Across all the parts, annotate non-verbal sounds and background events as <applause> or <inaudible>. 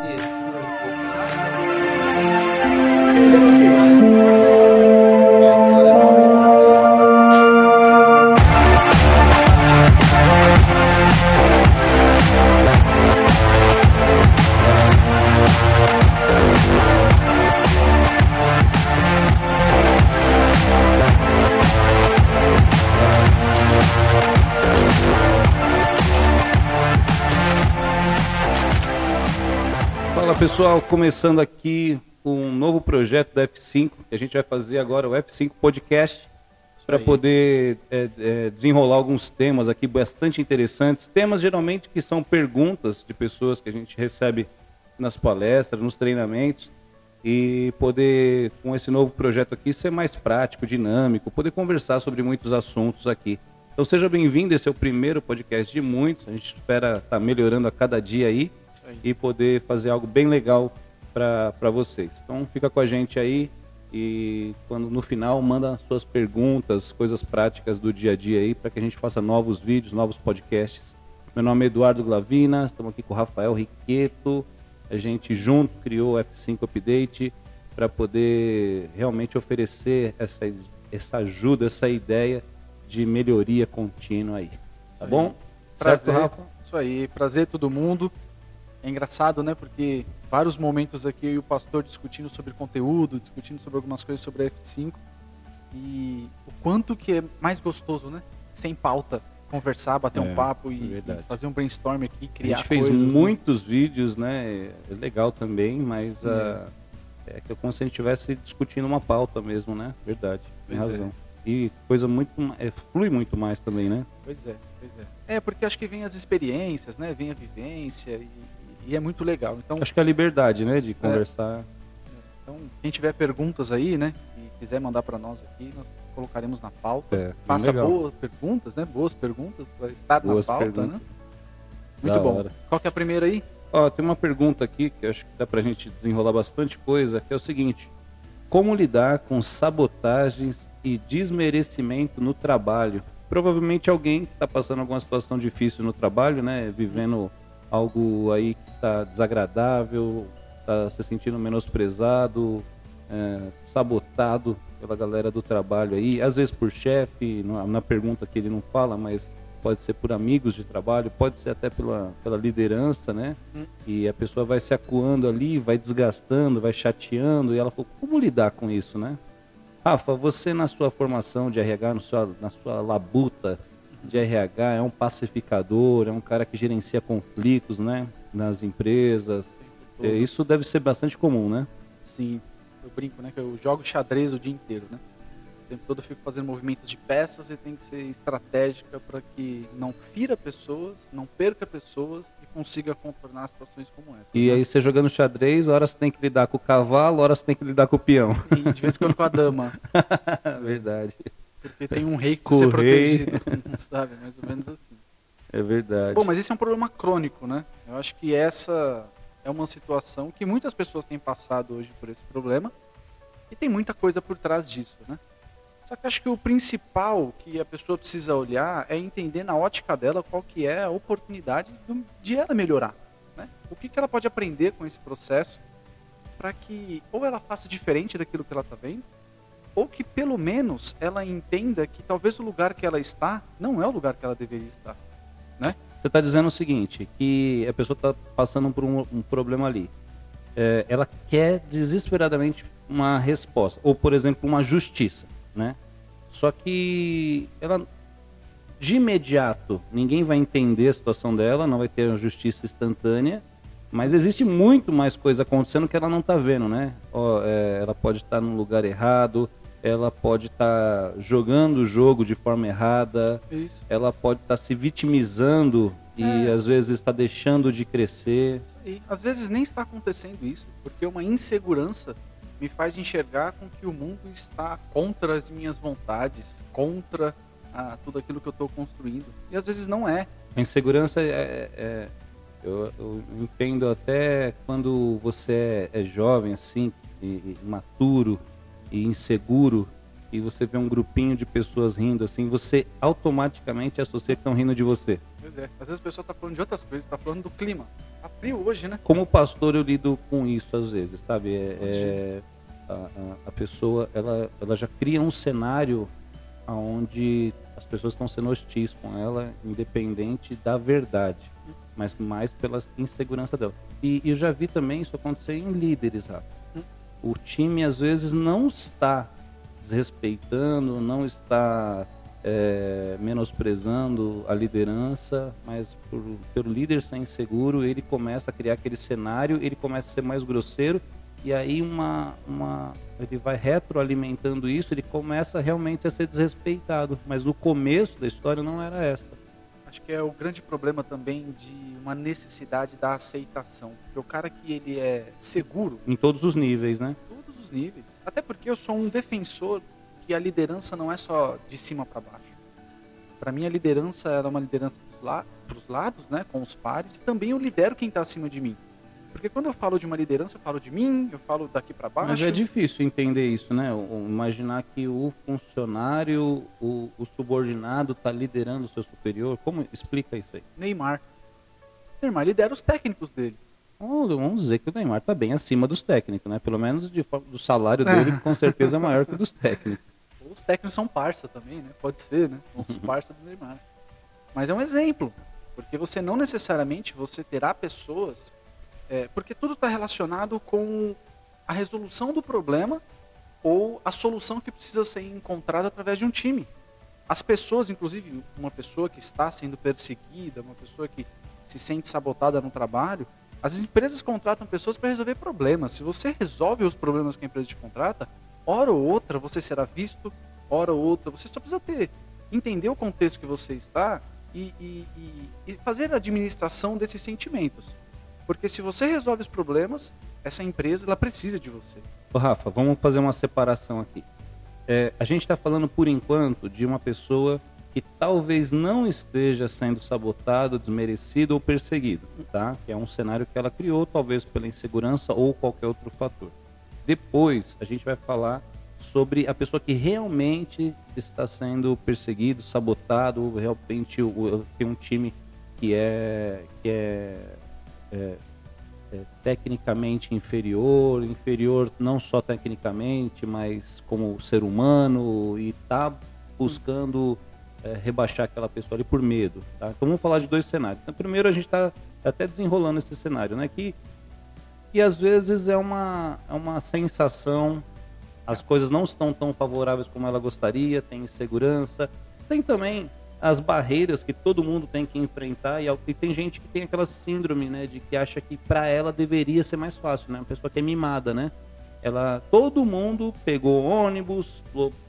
Fala pessoal, começando aqui um novo projeto da F5, que a gente vai fazer agora o F5 Podcast, para poder é, é, desenrolar alguns temas aqui bastante interessantes. Temas geralmente que são perguntas de pessoas que a gente recebe nas palestras, nos treinamentos, e poder, com esse novo projeto aqui, ser mais prático, dinâmico, poder conversar sobre muitos assuntos aqui. Então seja bem-vindo, esse é o primeiro podcast de muitos, a gente espera estar melhorando a cada dia aí. E poder fazer algo bem legal para vocês. Então fica com a gente aí e quando no final manda suas perguntas, coisas práticas do dia a dia aí para que a gente faça novos vídeos, novos podcasts. Meu nome é Eduardo Glavina, estamos aqui com o Rafael Riqueto. A gente junto criou o F5 Update para poder realmente oferecer essa, essa ajuda, essa ideia de melhoria contínua aí. Tá bom? Prazer. Certo, Rafa? Isso aí, prazer todo mundo. É engraçado, né? Porque vários momentos aqui eu e o pastor discutindo sobre conteúdo, discutindo sobre algumas coisas sobre a F5 e o quanto que é mais gostoso, né? Sem pauta, conversar, bater É, um papo é e, verdade. e fazer um brainstorm aqui, A criar gente fez coisas. né? muitos vídeos, né? É legal também, mas ah, é que é como se a gente estivesse discutindo uma pauta mesmo, né? Verdade, tem Pois é. razão. E coisa muito. É, flui muito mais também, né? Pois é, pois é. É, porque acho que vem as experiências, né? Vem a vivência e, e é muito legal. Então, Acho que é a liberdade, né? De conversar. então, quem tiver perguntas aí, né? E quiser mandar para nós aqui, nós colocaremos na pauta. É, Faça legal. boas perguntas, né? Boas perguntas para estar Boas na pauta, perguntas. né? Muito Da bom. hora. Qual que é a primeira aí? Ó, tem uma pergunta aqui que acho que dá pra gente desenrolar bastante coisa, que é o seguinte: como lidar com sabotagens e desmerecimento no trabalho? Provavelmente alguém que está passando alguma situação difícil no trabalho, né? Vivendo algo aí que está desagradável, está se sentindo menosprezado, é, sabotado pela galera do trabalho aí, às vezes por chefe, na, pergunta que ele não fala, mas pode ser por amigos de trabalho, pode ser até pela, pela liderança, né? Hum. E a pessoa vai se acuando ali, vai desgastando, vai chateando, e ela falou, como lidar com isso, né? Rafa, você na sua formação de RH, no sua, na sua labuta de RH, é um pacificador, é um cara que gerencia conflitos, né? Nas empresas. É, Isso deve ser bastante comum, né? Sim, eu brinco, né? Que eu jogo xadrez o dia inteiro, né? O tempo todo eu fico fazendo movimentos de peças e tem que ser estratégica para que não fira pessoas, não perca pessoas e consiga contornar situações como essas. E né? aí você jogando xadrez, horas você tem que lidar com o cavalo, horas você tem que lidar com o peão. E de vez em quando com a dama, <laughs> verdade. Porque tem um rei <laughs> que rei. protegido, <laughs> sabe? Mais ou menos assim. É verdade. Bom, mas esse é um problema crônico, né? Eu acho que essa é uma situação que muitas pessoas têm passado hoje por esse problema e tem muita coisa por trás disso, né? Só que acho que o principal que a pessoa precisa olhar é entender na ótica dela qual que é a oportunidade de ela melhorar, né? O que, que ela pode aprender com esse processo para que ou ela faça diferente daquilo que ela está vendo, ou que pelo menos ela entenda que talvez o lugar que ela está não é o lugar que ela deveria estar. Você está dizendo o seguinte, que a pessoa está passando por um, um problema ali. É, ela quer desesperadamente uma resposta, ou por exemplo, uma justiça, né? Só que ela, de imediato, ninguém vai entender a situação dela, não vai ter uma justiça instantânea, mas existe muito mais coisa acontecendo que ela não está vendo, né? É, ela pode estar num lugar errado, ela pode estar jogando o jogo de forma errada, Isso. ela pode estar se vitimizando e É. às vezes está deixando de crescer. Isso aí. Às vezes nem está acontecendo isso, porque uma insegurança me faz enxergar com que o mundo está contra as minhas vontades, contra ah, tudo aquilo que eu estou construindo. E às vezes não é. A insegurança é, é- eu, eu entendo até quando você é, é jovem assim, e, e imaturo e inseguro, e você vê um grupinho de pessoas rindo assim, você automaticamente associa que estão rindo de você. Pois é. Às vezes a pessoa tá falando de outras coisas, tá falando do clima. Tá frio hoje, né? Como pastor eu lido com isso às vezes, sabe? É, é, a, a, pessoa ela, ela já cria um cenário onde as pessoas estão sendo hostis com ela, independente da verdade, mas mais pela insegurança dela. E, e eu já vi também isso acontecer em líderes, Rafa. O time às vezes não está desrespeitando, não está é, menosprezando a liderança, mas por, pelo líder ser inseguro, ele começa a criar aquele cenário, ele começa a ser mais grosseiro e aí uma, uma ele vai retroalimentando isso, ele começa realmente a ser desrespeitado. Mas no começo da história não era essa. Acho que é o grande problema também de uma necessidade da aceitação. Porque o cara que ele é seguro. Em todos os níveis, né? Todos os níveis. Até porque eu sou um defensor que a liderança não é só de cima para baixo. Para mim, a liderança é uma liderança para os lados, né, com os pares, e também eu lidero quem está acima de mim. Porque quando eu falo de uma liderança, eu falo de mim, eu falo daqui para baixo. Mas é difícil entender isso, né? Imaginar que o funcionário, o, o subordinado está liderando o seu superior. Como explica isso aí? Neymar. Neymar lidera os técnicos dele. Vamos dizer que o Neymar está bem acima dos técnicos, né? Pelo menos de, do salário dele, com certeza é maior que dos técnicos. <laughs> Os técnicos são parça também, né? Pode ser, né? São os parça do Neymar. Mas é um exemplo, porque você não necessariamente você terá pessoas é, porque tudo está relacionado com a resolução do problema ou a solução que precisa ser encontrada através de um time. As pessoas, inclusive uma pessoa que está sendo perseguida, uma pessoa que se sente sabotada no trabalho, as empresas contratam pessoas para resolver problemas. Se você resolve os problemas que a empresa te contrata, hora ou outra você será visto, hora ou outra você só precisa ter entender o contexto que você está e, e, e, fazer a administração desses sentimentos. Porque se você resolve os problemas, essa empresa ela precisa de você. Ô Rafa, vamos fazer uma separação aqui. É, a gente está falando por enquanto de uma pessoa que talvez não esteja sendo sabotado, desmerecido ou perseguido, tá? Que é um cenário que ela criou, talvez pela insegurança ou qualquer outro fator. Depois a gente vai falar sobre a pessoa que realmente está sendo perseguido, sabotado, ou realmente tem um time que é que é é, é, tecnicamente inferior, inferior não só tecnicamente, mas como ser humano e tá buscando é, rebaixar aquela pessoa ali por medo. Tá? Então vamos falar de dois cenários. Então, primeiro a gente está até desenrolando esse cenário, né? Que, que às vezes é uma, é uma sensação, as coisas não estão tão favoráveis como ela gostaria, tem insegurança, tem também as barreiras que todo mundo tem que enfrentar e, e tem gente que tem aquela síndrome, né, de que acha que para ela deveria ser mais fácil, né? Uma pessoa que é mimada, né? Ela, todo mundo pegou ônibus,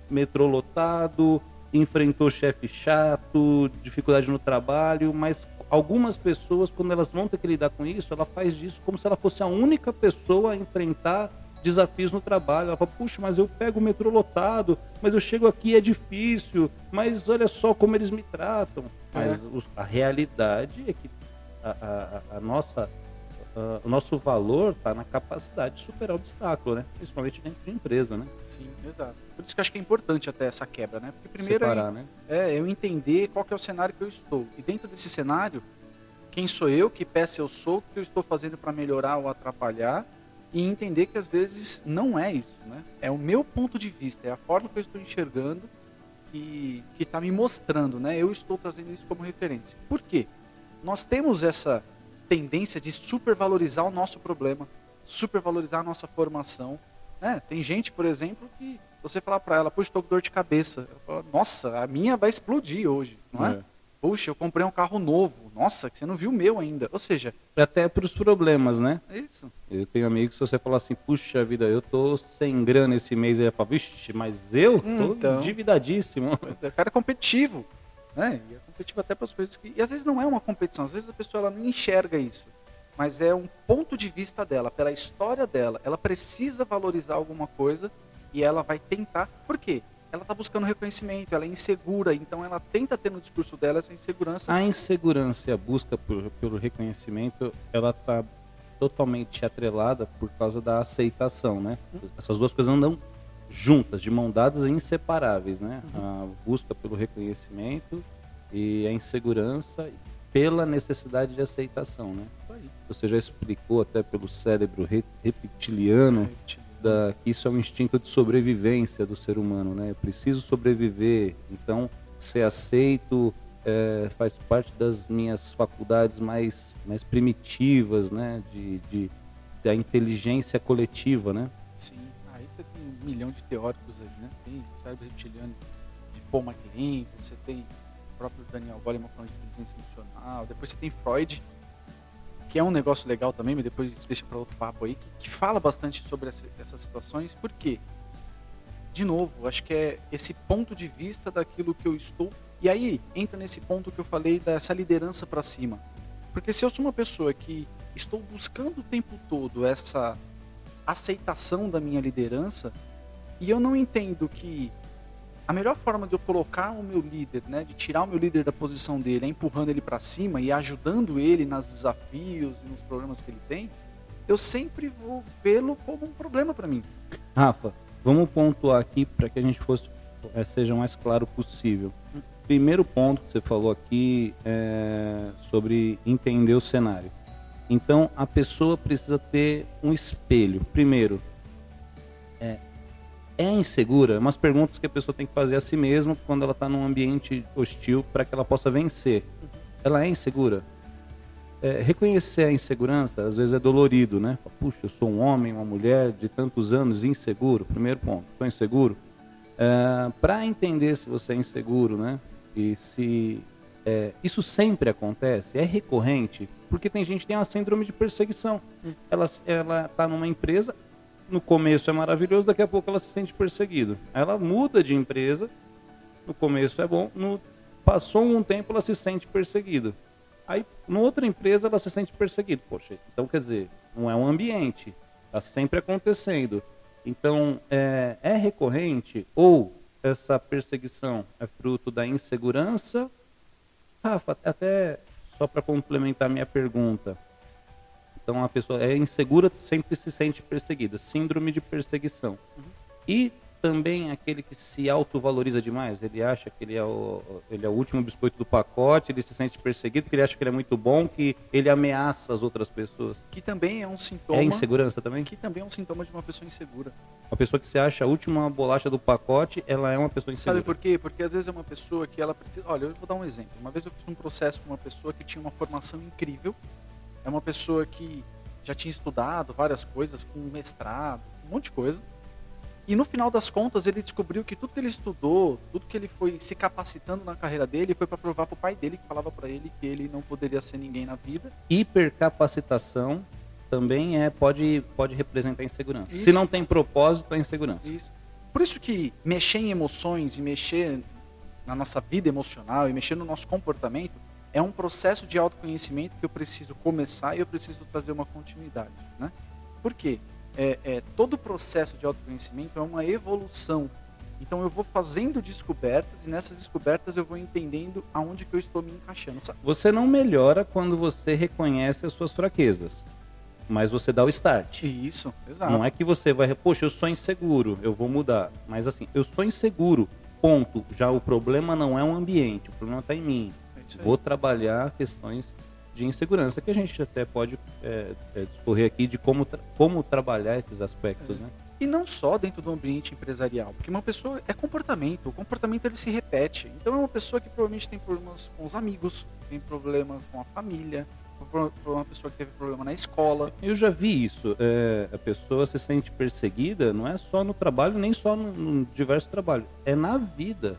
metrô lotado, enfrentou chefe chato, dificuldade no trabalho, mas algumas pessoas, quando elas vão ter que lidar com isso, ela faz disso como se ela fosse a única pessoa a enfrentar desafios no trabalho. Ela fala, puxa, mas eu pego o metrô lotado, mas eu chego aqui é difícil, mas olha só como eles me tratam. Mas é. a realidade é que a, a, a nossa, a, o nosso valor está na capacidade de superar obstáculo, né? Principalmente dentro de empresa, né? Sim, exato. Por isso que eu acho que é importante até essa quebra, né? Porque primeiro Separar, é, né? é eu entender qual que é o cenário que eu estou. E dentro desse cenário, quem sou eu, que peça eu sou, o que eu estou fazendo para melhorar ou atrapalhar e entender que às vezes não é isso, né? É o meu ponto de vista, é a forma que eu estou enxergando que está me mostrando, né? Eu estou trazendo isso como referência. Por quê? Nós temos essa tendência de supervalorizar o nosso problema, supervalorizar a nossa formação. Né? Tem gente, por exemplo, que você falar para ela, puxa, estou com dor de cabeça. Ela fala, Nossa, a minha vai explodir hoje, não é? é? Puxa, eu comprei um carro novo. Nossa, que você não viu o meu ainda. Ou seja. Até para os problemas, né? É isso. Eu tenho amigos, se você falar assim, puxa vida, eu tô sem grana esse mês, aí fala, vixe, mas eu tô então, endividadíssimo. É, o cara é competitivo. Né? E é competitivo até para as coisas que. E às vezes não é uma competição, às vezes a pessoa ela não enxerga isso. Mas é um ponto de vista dela, pela história dela. Ela precisa valorizar alguma coisa e ela vai tentar. Por quê? Ela está buscando reconhecimento, ela é insegura, então ela tenta ter no discurso dela essa insegurança. A insegurança e a busca por, pelo reconhecimento, ela está totalmente atrelada por causa da aceitação, né? Hum. Essas duas coisas andam juntas, de mão dadas e inseparáveis, né? Uhum. A busca pelo reconhecimento e a insegurança pela necessidade de aceitação, né? Você já explicou até pelo cérebro reptiliano da, isso é um instinto de sobrevivência do ser humano, né? Eu preciso sobreviver, então ser aceito é, faz parte das minhas faculdades mais, mais primitivas, né? De, de, da inteligência coletiva, né? Sim, aí você tem um milhão de teóricos aí, né? Tem cérebro reptiliano de Paul MacLean, você tem o próprio Daniel Goleman falando de inteligência emocional, depois você tem Freud, que é um negócio legal também, mas depois a gente deixa para outro papo aí, que, que fala bastante sobre essa, essas situações, por quê? De novo, acho que é esse ponto de vista daquilo que eu estou. E aí entra nesse ponto que eu falei dessa liderança para cima. Porque se eu sou uma pessoa que estou buscando o tempo todo essa aceitação da minha liderança, e eu não entendo que a melhor forma de eu colocar o meu líder, né, de tirar o meu líder da posição dele, é empurrando ele para cima e ajudando ele nos desafios e nos problemas que ele tem, eu sempre vou vê-lo como um problema para mim. Rafa, vamos pontuar aqui para que a gente fosse é, seja o mais claro possível. Hum. Primeiro ponto que você falou aqui é sobre entender o cenário. Então a pessoa precisa ter um espelho. Primeiro, é insegura? Umas perguntas que a pessoa tem que fazer a si mesma quando ela está num ambiente hostil para que ela possa vencer. Ela é insegura? É, reconhecer a insegurança às vezes é dolorido, né? Puxa, eu sou um homem, uma mulher de tantos anos inseguro. Primeiro ponto, estou inseguro. É, para entender se você é inseguro, né? E se é, isso sempre acontece, é recorrente, porque tem gente que tem uma síndrome de perseguição. Hum. Ela está numa empresa, no começo é maravilhoso, daqui a pouco ela se sente perseguida. Ela muda de empresa, no começo é bom, no, passou um tempo ela se sente perseguida. Aí, na outra empresa, ela se sente perseguida. Poxa, então quer dizer, não é um ambiente, está sempre acontecendo. Então, é, é recorrente ou essa perseguição é fruto da insegurança? Rafa, até só para complementar minha pergunta, então a pessoa é insegura, sempre se sente perseguida, síndrome de perseguição. Uhum. E também aquele que se autovaloriza demais, ele acha que ele é, o, ele é o último biscoito do pacote, ele se sente perseguido porque ele acha que ele é muito bom, que ele ameaça as outras pessoas. Que também é um sintoma. É insegurança também? Que também é um sintoma de uma pessoa insegura. Uma pessoa que se acha a última bolacha do pacote, ela é uma pessoa insegura. Sabe por quê? Porque às vezes é uma pessoa que ela precisa. Olha, eu vou dar um exemplo. Uma vez eu fiz um processo com uma pessoa que tinha uma formação incrível, é uma pessoa que já tinha estudado várias coisas, com mestrado, um monte de coisa. E no final das contas, ele descobriu que tudo que ele estudou, tudo que ele foi se capacitando na carreira dele, foi para provar para o pai dele, que falava para ele que ele não poderia ser ninguém na vida. Hipercapacitação também é pode, pode representar insegurança. Isso. Se não tem propósito, é insegurança. Isso. Por isso que mexer em emoções e mexer na nossa vida emocional e mexer no nosso comportamento é um processo de autoconhecimento que eu preciso começar e eu preciso trazer uma continuidade. Né? Por quê? É, é, todo o processo de autoconhecimento é uma evolução. Então eu vou fazendo descobertas e nessas descobertas eu vou entendendo aonde que eu estou me encaixando. Sabe? Você não melhora quando você reconhece as suas fraquezas, mas você dá o start. Isso, exato. Não é que você vai, poxa, eu sou inseguro, eu vou mudar. Mas assim, eu sou inseguro, ponto. Já o problema não é o ambiente, o problema está em mim vou trabalhar questões de insegurança, que a gente até pode é, é, discorrer aqui de como, tra como trabalhar esses aspectos, é. né? E não só dentro do ambiente empresarial, porque uma pessoa é comportamento, o comportamento ele se repete. Então é uma pessoa que provavelmente tem problemas com os amigos, tem problema com a família, uma pessoa que teve problema na escola. Eu já vi isso. É, a pessoa se sente perseguida, não é só no trabalho, nem só no, no diversos trabalhos, é na vida.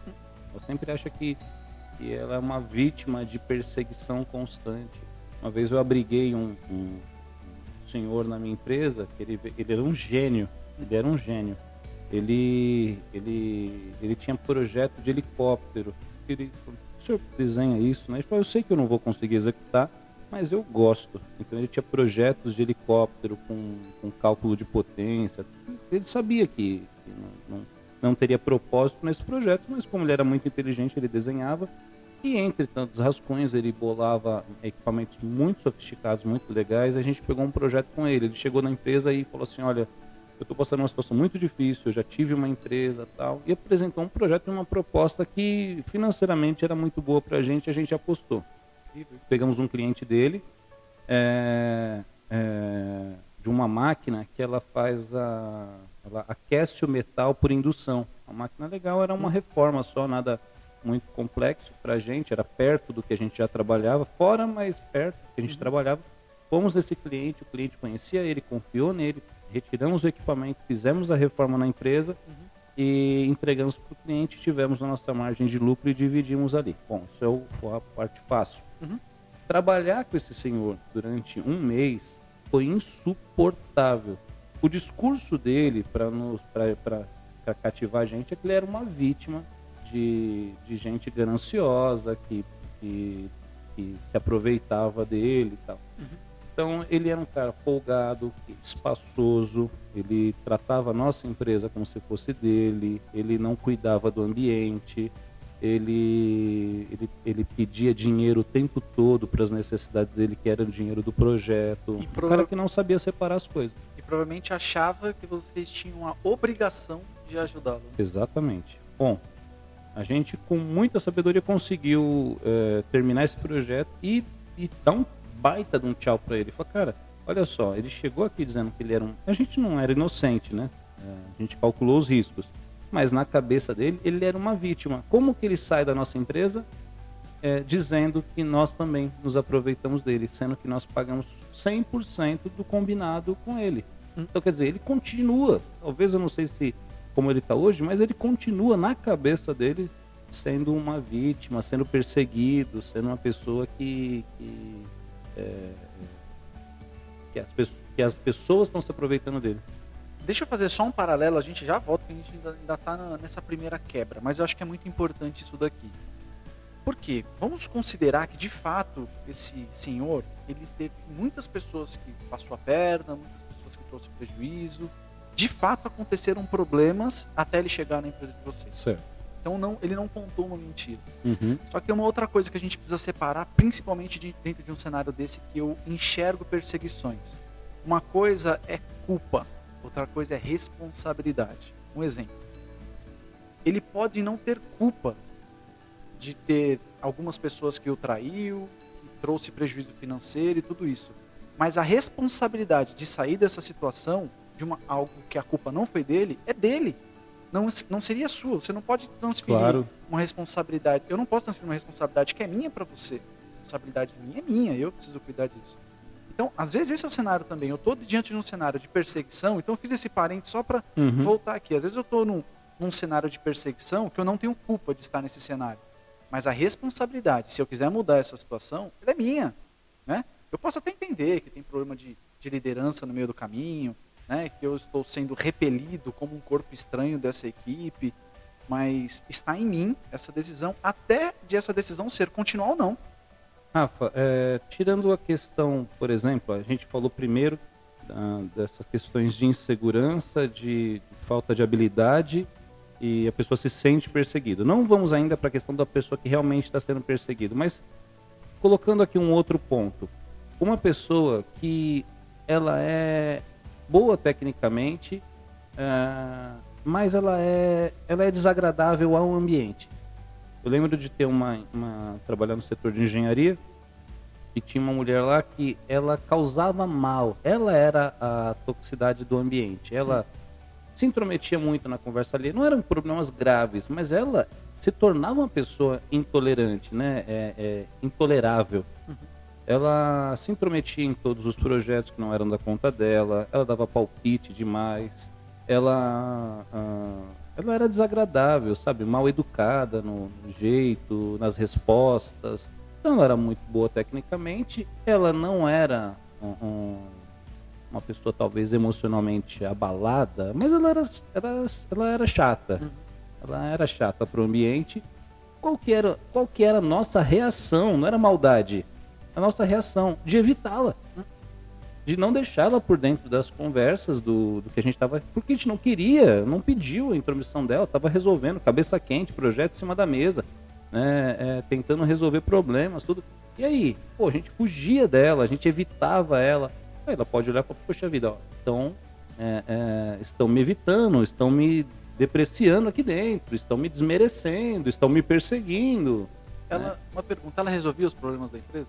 Ela sempre acha que que ela é uma vítima de perseguição constante. Uma vez eu abriguei um, um senhor na minha empresa, que ele, ele era um gênio, ele era um gênio. Ele, ele, ele tinha projeto de helicóptero. Ele, o senhor desenha isso, né? Ele falou, eu sei que eu não vou conseguir executar, mas eu gosto. Então ele tinha projetos de helicóptero com, com cálculo de potência. Ele sabia que, que não, não, não teria propósito nesse projeto, mas como ele era muito inteligente, ele desenhava e entre tantos rascunhos, ele bolava equipamentos muito sofisticados, muito legais. A gente pegou um projeto com ele. Ele chegou na empresa e falou assim: Olha, eu estou passando uma situação muito difícil, eu já tive uma empresa tal, e apresentou um projeto e uma proposta que financeiramente era muito boa para a gente, a gente apostou. Pegamos um cliente dele, é, é, de uma máquina que ela faz a, ela aquece o metal por indução. A máquina legal era uma reforma só, nada muito complexo para a gente, era perto do que a gente já trabalhava, fora mais perto do que a gente uhum. trabalhava. Fomos nesse cliente, o cliente conhecia ele, confiou nele, retiramos o equipamento, fizemos a reforma na empresa uhum. e entregamos para o cliente, tivemos a nossa margem de lucro e dividimos ali. Bom, isso é o, a parte fácil. Uhum. Trabalhar com esse senhor durante um mês foi insuportável. O discurso dele para cativar a gente é que ele era uma vítima de, de gente gananciosa que, que, que se aproveitava dele e tal. Uhum. Então ele era um cara folgado, espaçoso, ele tratava a nossa empresa como se fosse dele, ele não cuidava do ambiente, ele, ele, ele pedia dinheiro o tempo todo para as necessidades dele, que era o dinheiro do projeto. E um cara que não sabia separar as coisas. E provavelmente achava que vocês tinham a obrigação de ajudá-lo. Exatamente. Bom, a gente com muita sabedoria conseguiu é, terminar esse projeto e, e dar um baita de um tchau para ele. Falou, cara, olha só, ele chegou aqui dizendo que ele era um. A gente não era inocente, né? É, a gente calculou os riscos. Mas na cabeça dele, ele era uma vítima. Como que ele sai da nossa empresa é, dizendo que nós também nos aproveitamos dele, sendo que nós pagamos 100% do combinado com ele? Hum. Então, quer dizer, ele continua. Talvez eu não sei se como ele está hoje, mas ele continua na cabeça dele sendo uma vítima, sendo perseguido, sendo uma pessoa que, que é, que, as que as pessoas estão se aproveitando dele. Deixa eu fazer só um paralelo, a gente já volta, que a gente ainda está nessa primeira quebra, mas eu acho que é muito importante isso daqui. Por quê? Vamos considerar que, de fato, esse senhor, ele teve muitas pessoas que passou a perna, muitas pessoas que trouxe prejuízo. De fato, aconteceram problemas até ele chegar na empresa de vocês. Certo. Então não, ele não contou uma mentira. Uhum. Só que uma outra coisa que a gente precisa separar, principalmente de, dentro de um cenário desse que eu enxergo perseguições. Uma coisa é culpa, outra coisa é responsabilidade. Um exemplo. Ele pode não ter culpa de ter algumas pessoas que o traiu, que trouxe prejuízo financeiro e tudo isso. Mas a responsabilidade de sair dessa situação, de uma, algo que a culpa não foi dele, é dele não, não seria sua. Você não pode transferir claro. uma responsabilidade. Eu não posso transferir uma responsabilidade que é minha para você. A responsabilidade minha é minha, eu preciso cuidar disso. Então, às vezes esse é o cenário também. Eu estou diante de um cenário de perseguição, então eu fiz esse parente só para uhum. voltar aqui. Às vezes eu estou num, num cenário de perseguição que eu não tenho culpa de estar nesse cenário. Mas a responsabilidade, se eu quiser mudar essa situação, ela é minha. Né? Eu posso até entender que tem problema de, de liderança no meio do caminho, né, que eu estou sendo repelido como um corpo estranho dessa equipe, mas está em mim essa decisão, até de essa decisão ser continuar ou não. Rafa, é, tirando a questão, por exemplo, a gente falou primeiro ah, dessas questões de insegurança, de, de, falta de habilidade e a pessoa se sente perseguida. Não vamos ainda para a questão da pessoa que realmente está sendo perseguida, mas colocando aqui um outro ponto. Uma pessoa que ela é boa tecnicamente, uh, mas ela é, ela é desagradável ao ambiente. Eu lembro de ter uma, uma trabalhar no setor de engenharia e tinha uma mulher lá que ela causava mal. Ela era a toxicidade do ambiente. Ela se intrometia muito na conversa ali. Não eram problemas graves, mas ela se tornava uma pessoa intolerante, né? É, é intolerável. Uhum ela se intrometia em todos os projetos que não eram da conta dela, ela dava palpite demais, ela, ah, ela era desagradável, sabe, mal educada no jeito, nas respostas. Então ela era muito boa tecnicamente, ela não era um, um, uma pessoa talvez emocionalmente abalada, mas ela era, era, ela era chata. Uhum. Ela era chata para o ambiente. Qual que, era, qual que era a nossa reação? Não era maldade a nossa reação, de evitá-la. De não deixá-la por dentro das conversas do, do que a gente estava. Porque a gente não queria, não pediu a intromissão dela, estava resolvendo, cabeça quente, projeto em cima da mesa, né, é, tentando resolver problemas, tudo. E aí, pô, a gente fugia dela, a gente evitava ela. Aí ela pode olhar e falar, poxa vida, ó, então é, é, estão me evitando, estão me depreciando aqui dentro, estão me desmerecendo, estão me perseguindo. Ela, né? Uma pergunta, ela resolvia os problemas da empresa?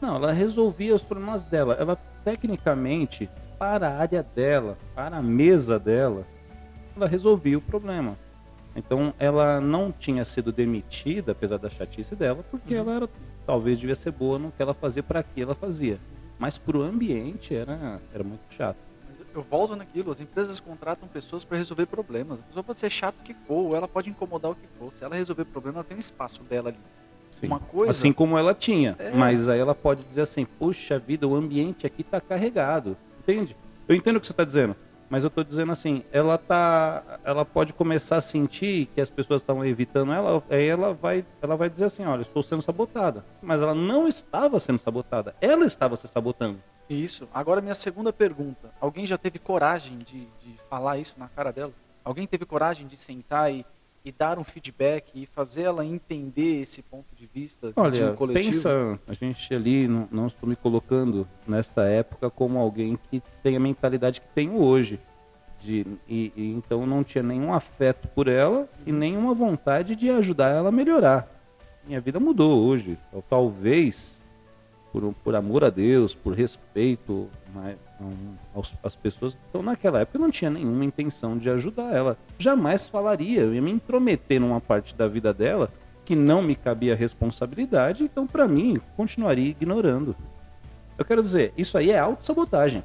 Não, ela resolvia os problemas dela. Ela, tecnicamente, para a área dela, para a mesa dela, ela resolvia o problema. Então, ela não tinha sido demitida, apesar da chatice dela, porque Uhum. ela era, talvez devia ser boa no que ela fazia para que ela fazia. Mas para o ambiente era, era muito chato. Mas eu- volto naquilo, as empresas contratam pessoas para resolver problemas. A pessoa pode ser chato o que for, ou ela pode incomodar o que for. Se ela resolver problema, ela tem um espaço dela ali. Sim. Uma coisa- Assim como ela tinha. É. Mas aí ela pode dizer assim, puxa vida, o ambiente aqui tá carregado. Entende? Eu entendo o que você está dizendo. Mas eu estou dizendo assim, ela tá. Ela pode começar a sentir que as pessoas estão evitando ela, aí ela vai, ela vai dizer assim, olha, estou sendo sabotada. Mas ela não estava sendo sabotada. Ela estava se sabotando. Isso. Agora, minha segunda pergunta. Alguém já teve coragem de, de falar isso na cara dela? Alguém teve coragem de sentar e, e dar um feedback e fazer ela entender esse ponto de vista Olha, coletivo? pensa, a gente ali, não, não estou me colocando nessa época como alguém que tem a mentalidade que tenho hoje. De, e, e então não tinha nenhum afeto por ela e nenhuma vontade de ajudar ela a melhorar. Minha vida mudou hoje. Eu, talvez, por, por amor a Deus, por respeito um, aos, às pessoas. Então, naquela época, eu não tinha nenhuma intenção de ajudar ela. Jamais falaria, eu ia me intrometer numa parte da vida dela que não me cabia responsabilidade, então, para mim, continuaria ignorando. Eu quero dizer, isso aí é autossabotagem.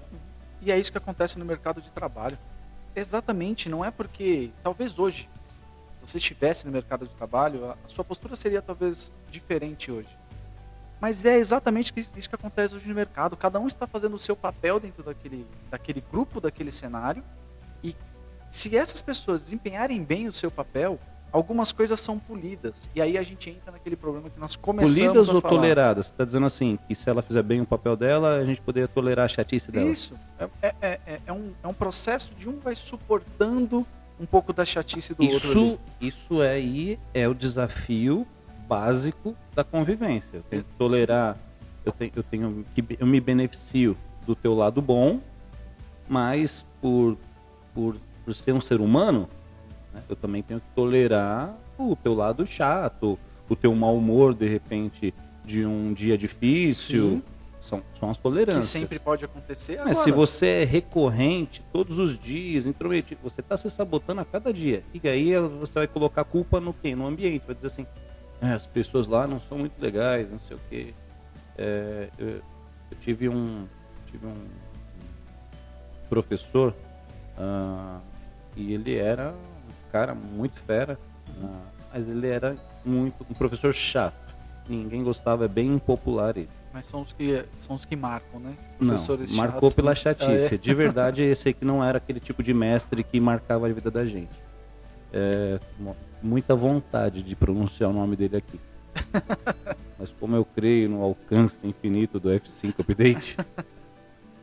E é isso que acontece no mercado de trabalho. Exatamente, não é porque talvez hoje, se você estivesse no mercado de trabalho, a sua postura seria talvez diferente hoje. Mas é exatamente isso que acontece hoje no mercado. Cada um está fazendo o seu papel dentro daquele, daquele grupo, daquele cenário. E se essas pessoas desempenharem bem o seu papel, algumas coisas são polidas. E aí a gente entra naquele problema que nós começamos Polidas a ou falar. toleradas? Você está dizendo assim, que se ela fizer bem o papel dela, a gente poderia tolerar a chatice dela. Isso. É, é, é, é um, é um processo de um vai suportando um pouco da chatice do outro. Isso, ali. isso aí é o desafio básico da convivência. Eu tenho que tolerar, eu tenho, eu tenho que eu me beneficio do teu lado bom, mas por, por, por ser um ser humano, né, eu também tenho que tolerar o teu lado chato, o teu mau humor de repente de um dia difícil. Sim. São, são as Que tolerâncias. sempre pode acontecer. Mas Agora, se você é recorrente, todos os dias, intrometido, você está se sabotando a cada dia. E aí você vai colocar a culpa no quê? No ambiente. Vai dizer assim, "É, as pessoas lá não são muito legais, não sei o quê. É, eu, eu tive um, tive um professor ah, e ele era um cara muito fera, ah, mas ele era muito um professor chato. Ninguém gostava, é bem impopular ele. Mas são os que, são os que marcam, né? Os Não, professores marcou chatos, pela né? chatice. Ah, é. De verdade, esse aqui não era aquele tipo de mestre que marcava a vida da gente. É, muita vontade de pronunciar o nome dele aqui. <laughs> Mas como eu creio no alcance infinito do F5 Update,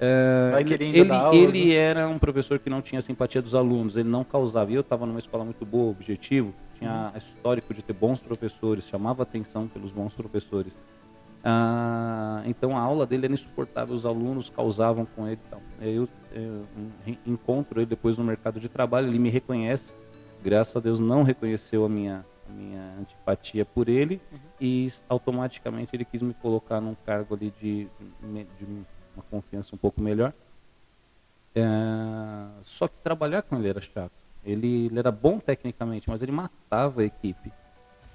é, ele ainda ele, né? era um professor que não tinha simpatia dos alunos, ele não causava. E eu estava numa escola muito boa, objetivo, tinha histórico de ter bons professores, chamava atenção pelos bons professores. Ah, então a aula dele era insuportável, os alunos causavam com ele. e. Aí Eu, eu en- encontro ele depois no mercado de trabalho, ele me reconhece. Graças a Deus não reconheceu a minha, a minha antipatia por ele Uhum. e automaticamente ele quis me colocar num cargo ali de, de uma confiança um pouco melhor. É, só que trabalhar com ele era chato. Ele, ele era bom tecnicamente, mas ele matava a equipe.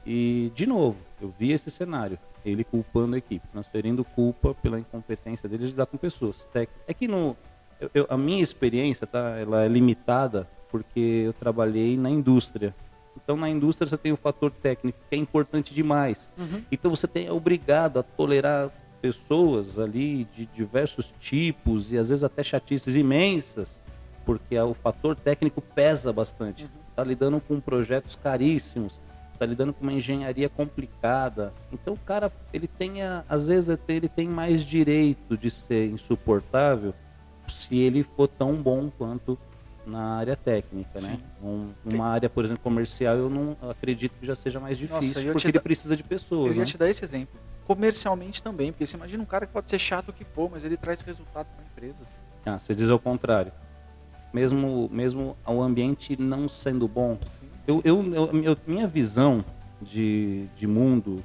E, de novo, eu vi esse cenário. Ele culpando a equipe, transferindo culpa pela incompetência dele de lidar com pessoas. É que no, eu- eu- a minha experiência tá, ela é limitada porque eu trabalhei na indústria. Então, na indústria você tem o fator técnico, que é importante demais. Uhum. Então, você tem, é obrigado a tolerar pessoas ali de diversos tipos e às vezes até chatices imensas, porque o fator técnico pesa bastante. Uhum. Está lidando com projetos caríssimos, está lidando com uma engenharia complicada. Então, o cara, ele tem, às vezes, ele tem mais direito de ser insuportável se ele for tão bom quanto na área técnica, né? Sim. Um, uma área, por exemplo, comercial, eu não acredito que já seja mais Nossa, difícil, eu te porque ele da- precisa de Eu pessoas, ia né? te dar esse exemplo. Comercialmente também, porque você imagina um cara que pode ser chato o que for, mas ele traz resultado para a empresa. Ah, você diz ao contrário. mesmo mesmo o ambiente não sendo bom. Sim, Eu, eu, eu- eu- minha visão de, de mundo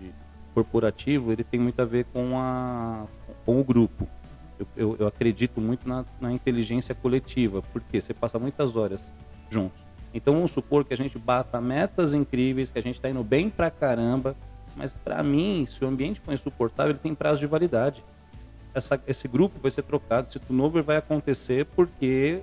de corporativo, ele tem muito a ver com, a, com o grupo. Eu, eu, eu acredito muito na, na inteligência coletiva, porque você passa muitas horas juntos. Então vamos supor que a gente bata metas incríveis, que a gente está indo bem pra caramba, mas para mim, se o ambiente for insuportável, ele tem prazo de validade. Essa, esse grupo vai ser trocado, esse turnover vai acontecer porque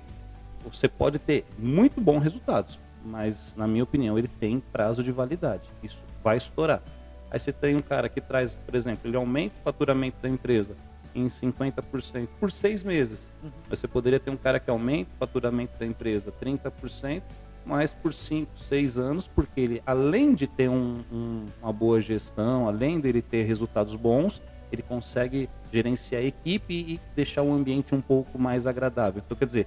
você pode ter muito bons resultados, mas na minha opinião ele tem prazo de validade. Isso vai estourar. Aí você tem um cara que traz, por exemplo, ele aumenta o faturamento da empresa em 50% por seis meses. Uhum. Você poderia ter um cara que aumenta o faturamento da empresa 30%, mas por 5, 6 anos, porque ele, além de ter um- um- uma boa gestão, além dele ter resultados bons, ele consegue gerenciar a equipe e deixar o ambiente um pouco mais agradável. Então, quer dizer,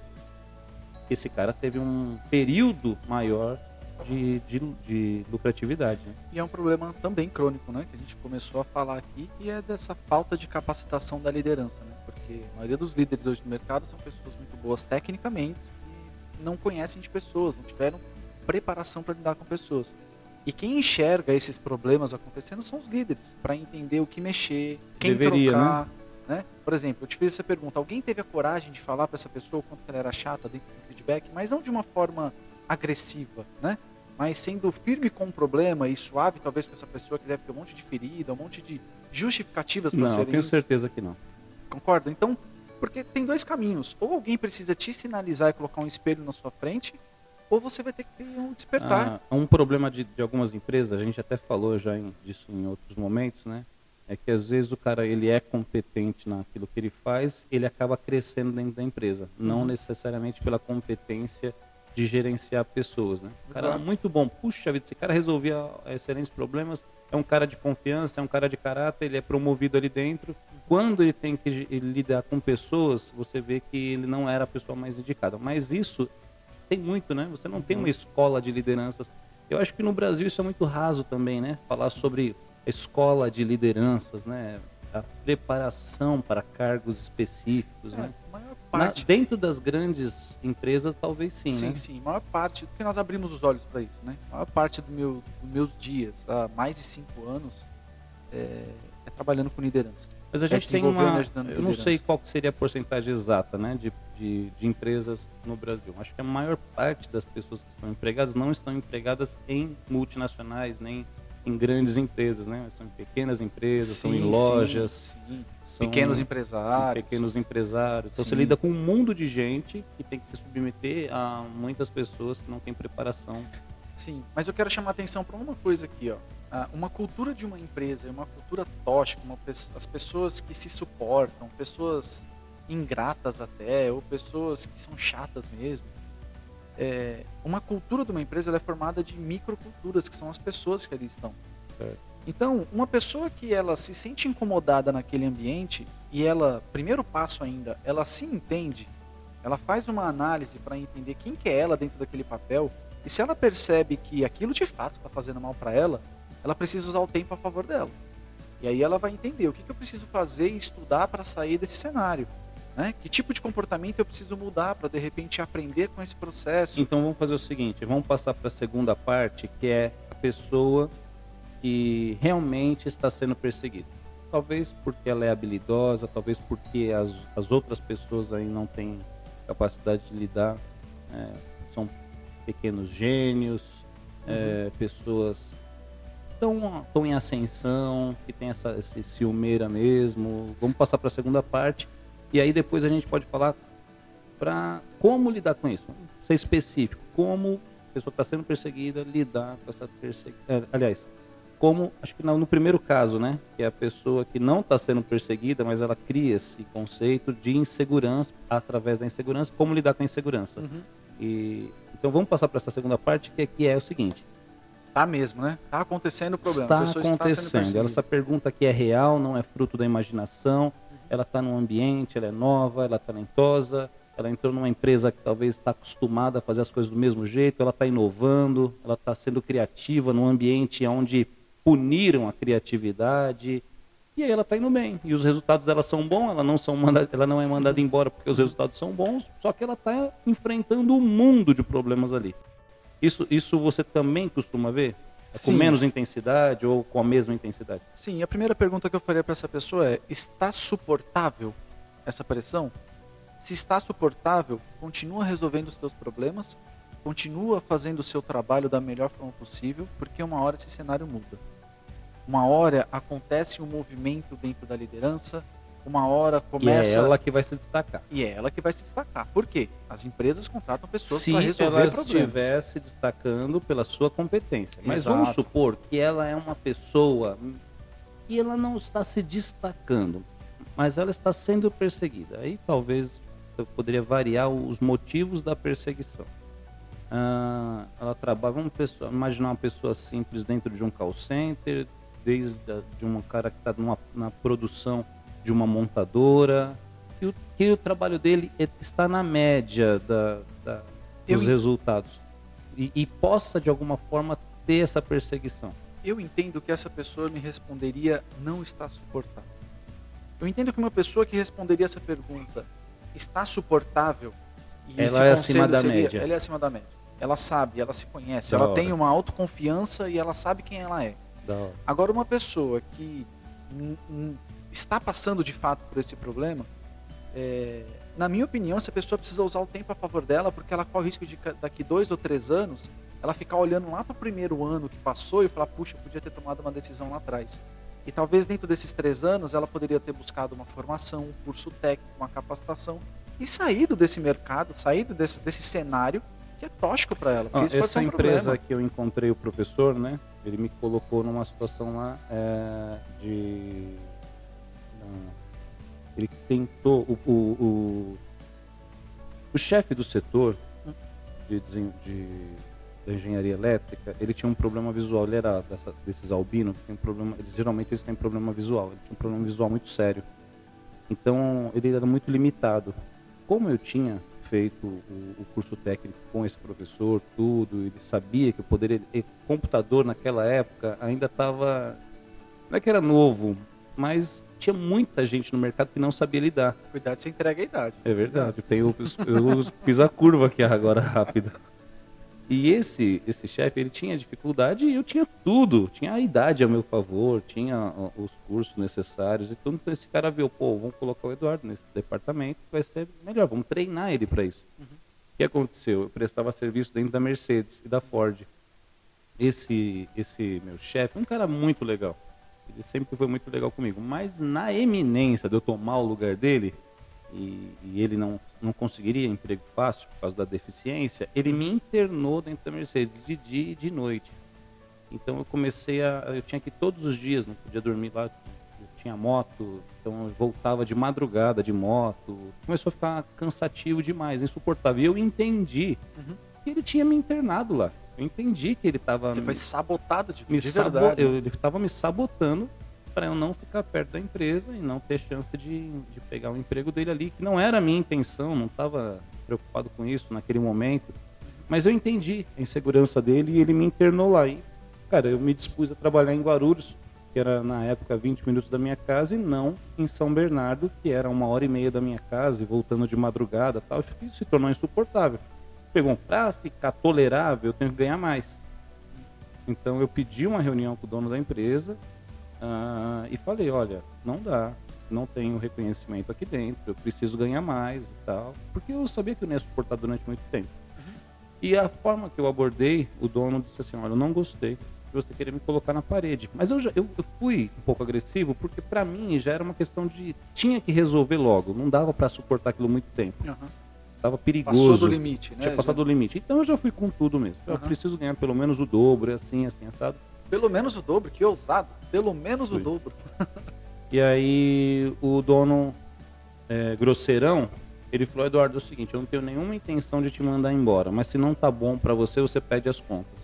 esse cara teve um período maior de, de, de lucratividade. né? E é um problema também crônico, né? Que a gente começou a falar aqui, que é dessa falta de capacitação da liderança, né? Porque a maioria dos líderes hoje no mercado são pessoas muito boas tecnicamente e não conhecem de pessoas, não tiveram preparação para lidar com pessoas. E quem enxerga esses problemas acontecendo são os líderes, para entender o que mexer, quem Deveria, trocar, né? Por exemplo, eu te fiz essa pergunta, alguém teve a coragem de falar para essa pessoa o quanto ela era chata dentro do feedback, mas não de uma forma agressiva, né? Mas sendo firme com o problema e suave talvez com essa pessoa que deve ter um monte de ferida, um monte de justificativas para Não, eu serem tenho isso. certeza que não. Concorda? Então, porque tem dois caminhos. Ou alguém precisa te sinalizar e colocar um espelho na sua frente, ou você vai ter que ter um despertar. Ah, um problema de, de algumas empresas, a gente até falou já em- disso em outros momentos, né? É que às vezes o cara ele é competente naquilo que ele faz, ele acaba crescendo dentro da empresa, não Uhum. necessariamente pela competência de gerenciar pessoas, né? O cara Exato. muito bom, puxa vida, esse cara resolvia excelentes problemas, é um cara de confiança, é um cara de caráter, ele é promovido ali dentro. Quando ele tem que lidar com pessoas, você vê que ele não era a pessoa mais indicada. Mas isso tem muito, né? Você não tem uma escola de lideranças. Eu acho que no Brasil isso é muito raso também, né? Falar sobre a escola de lideranças, né? A preparação para cargos específicos, É, né? maior Na- parte. dentro das grandes empresas, talvez sim, sim, né? sim, a maior parte, porque nós abrimos os olhos para isso, né? A maior parte do meu, dos meus dias, há mais de cinco anos, é, é trabalhando com liderança. Mas a gente tem desenvolvendo e uma. Eu não sei qual seria a porcentagem exata né, de, de, de empresas no Brasil. Acho que a maior parte das pessoas que estão empregadas não estão empregadas em multinacionais, nem em grandes empresas, né? São em pequenas empresas, são em Sim, lojas, sim, sim. são pequenos em empresários. pequenos empresários. Então você Sim. lida com um mundo de gente que tem que se submeter a muitas pessoas que não têm preparação. Sim, mas eu quero chamar atenção para uma coisa aqui, ó. Ah, uma cultura de uma empresa, uma cultura tóxica, uma as pessoas que se suportam, pessoas ingratas até, ou pessoas que são chatas mesmo. É, uma cultura de uma empresa é formada de microculturas, que são as pessoas que ali estão. Certo. Então, uma pessoa que ela se sente incomodada naquele ambiente e ela, primeiro passo ainda, ela se entende, ela faz uma análise para entender quem que é ela dentro daquele papel e se ela percebe que aquilo de fato está fazendo mal para ela, ela precisa usar o tempo a favor dela. E aí ela vai entender o que, que eu preciso fazer e estudar para sair desse cenário. Né? Que tipo de comportamento eu preciso mudar para de repente aprender com esse processo. Então vamos fazer o seguinte, vamos passar para a segunda parte, que é a pessoa que realmente está sendo perseguida. Talvez porque ela é habilidosa, talvez porque as, as outras pessoas aí não têm capacidade de lidar, é, são pequenos gênios, é, pessoas estão tão em ascensão, que tem essa esse ciumeira mesmo. Vamos passar para a segunda parte e aí depois a gente pode falar para como lidar com isso. Ser específico, como a pessoa está sendo perseguida, lidar com essa perseguição. Aliás, como, acho que no, no primeiro caso, né, que é a pessoa que não está sendo perseguida, mas ela cria esse conceito de insegurança, através da insegurança, como lidar com a insegurança. Uhum. E, então vamos passar para essa segunda parte, que aqui é o seguinte, Tá mesmo, né? Tá acontecendo o problema. está está acontecendo. Ela, essa pergunta aqui é real, não é fruto da imaginação. Ela está num ambiente, ela é nova, ela é talentosa, ela entrou numa empresa que talvez está acostumada a fazer as coisas do mesmo jeito, ela está inovando, ela está sendo criativa num ambiente onde puniram a criatividade. E aí ela está indo bem. E os resultados dela são bons, ela não, são manda, ela não é mandada embora porque os resultados são bons, só que ela está enfrentando um mundo de problemas ali. Isso, isso você também costuma ver? É com Sim. menos intensidade ou com a mesma intensidade? Sim, a primeira pergunta que eu faria para essa pessoa é: está suportável essa pressão? Se está suportável, continua resolvendo os seus problemas, continua fazendo o seu trabalho da melhor forma possível, porque uma hora esse cenário muda. Uma hora acontece um movimento dentro da liderança, uma hora começa E é ela que vai se destacar. e é ela que vai se destacar. Por quê? As empresas contratam pessoas se para resolver ela problemas. estiver se destacando pela sua competência. Mas Exato. vamos supor que ela é uma pessoa e ela não está se destacando, mas ela está sendo perseguida. Aí talvez eu poderia variar os motivos da perseguição. Ah, ela trabalha, vamos pessoa- imaginar uma pessoa simples dentro de um call center, desde a, de um cara que está na produção de uma montadora, que o, que o trabalho dele é- está na média da, da- Eu dos en- resultados e, e possa de alguma forma ter essa perseguição. Eu entendo que essa pessoa me responderia não está suportável. Eu entendo que uma pessoa que responderia essa pergunta está suportável e Ela é acima da seria- média. Ela é acima da média. Ela sabe, ela se conhece, Da ela hora. tem uma autoconfiança e ela sabe quem ela é. Agora, uma pessoa que está passando de fato por esse problema, é, na minha opinião, essa pessoa precisa usar o tempo a favor dela, porque ela corre o risco de daqui dois ou três anos ela ficar olhando lá para o primeiro ano que passou e falar, puxa, eu podia ter tomado uma decisão lá atrás. E talvez dentro desses três anos ela poderia ter buscado uma formação, um curso técnico, uma capacitação e saído desse mercado, saído desse, desse cenário que é tóxico para ela. ser essa um empresa problema. que eu encontrei o professor, né? Ele me colocou numa situação lá é, de. Ele tentou. O, o, o, o chefe do setor de, de, da engenharia elétrica, ele tinha um problema visual. Ele era dessa- desses albinos, tem problema. Eles, geralmente eles têm problema visual. Ele tinha um problema visual muito sério. Então ele era muito limitado. Como eu tinha feito o, o curso técnico com esse professor, tudo, ele sabia que eu poderia. e computador naquela época ainda estava. Não é que era novo, mas tinha muita gente no mercado que não sabia lidar. Cuidado, você entrega a idade. É verdade, eu, tenho, eu fiz a curva aqui agora <laughs> rápida. E esse esse chefe, ele tinha dificuldade e eu tinha tudo. Tinha a idade a meu favor, tinha os cursos necessários e tudo. Então esse cara viu, pô, vamos colocar o Eduardo nesse departamento, vai ser melhor, vamos treinar ele para isso. Uhum. O que aconteceu? Eu prestava serviço dentro da Mercedes e da Ford. Esse, esse meu chefe, um cara muito legal. Ele sempre foi muito legal comigo. Mas na eminência de eu tomar o lugar dele, e, e ele não, não conseguiria emprego fácil por causa da deficiência, ele me internou dentro da Mercedes de dia e de noite. Então eu comecei a. Eu tinha que ir todos os dias, não podia dormir lá. Eu tinha moto, então eu voltava de madrugada de moto. Começou a ficar cansativo demais, insuportável. E eu entendi Uhum. que ele tinha me internado lá. Eu entendi que ele estava Você foi sabotado de, me de sabo- verdade. eu- ele estava me sabotando para eu não ficar perto da empresa e não ter chance de, de pegar o emprego dele ali, que não era a minha intenção, não estava preocupado com isso naquele momento. Mas eu entendi a insegurança dele e ele me internou lá. E, cara, eu me dispus a trabalhar em Guarulhos, que era na época 20 minutos da minha casa, e não em São Bernardo, que era uma hora e meia da minha casa, e voltando de madrugada tal. Isso se tornou insuportável. Pegou, para ficar tolerável, eu tenho que ganhar mais. Então eu pedi uma reunião com o dono da empresa ah, e falei, olha, não dá, não tenho reconhecimento aqui dentro, eu preciso ganhar mais e tal, porque eu sabia que eu não ia suportar durante muito tempo. E a forma que eu abordei, o dono disse assim, olha, eu não gostei de você querer me colocar na parede. Mas eu, já, eu, eu fui um pouco agressivo, porque para mim já era uma questão de, tinha que resolver logo, não dava para suportar aquilo muito tempo, Uhum. Tava perigoso. Passou do limite, né? Tinha passado do limite. Então eu já fui com tudo mesmo. Eu Aham. preciso ganhar pelo menos o dobro, assim, assim, assado. Pelo menos o dobro, que ousado. Pelo menos o Foi. dobro. E aí o dono é, grosseirão, ele falou, Eduardo, é o seguinte, eu não tenho nenhuma intenção de te mandar embora, mas se não tá bom para você, você pede as contas.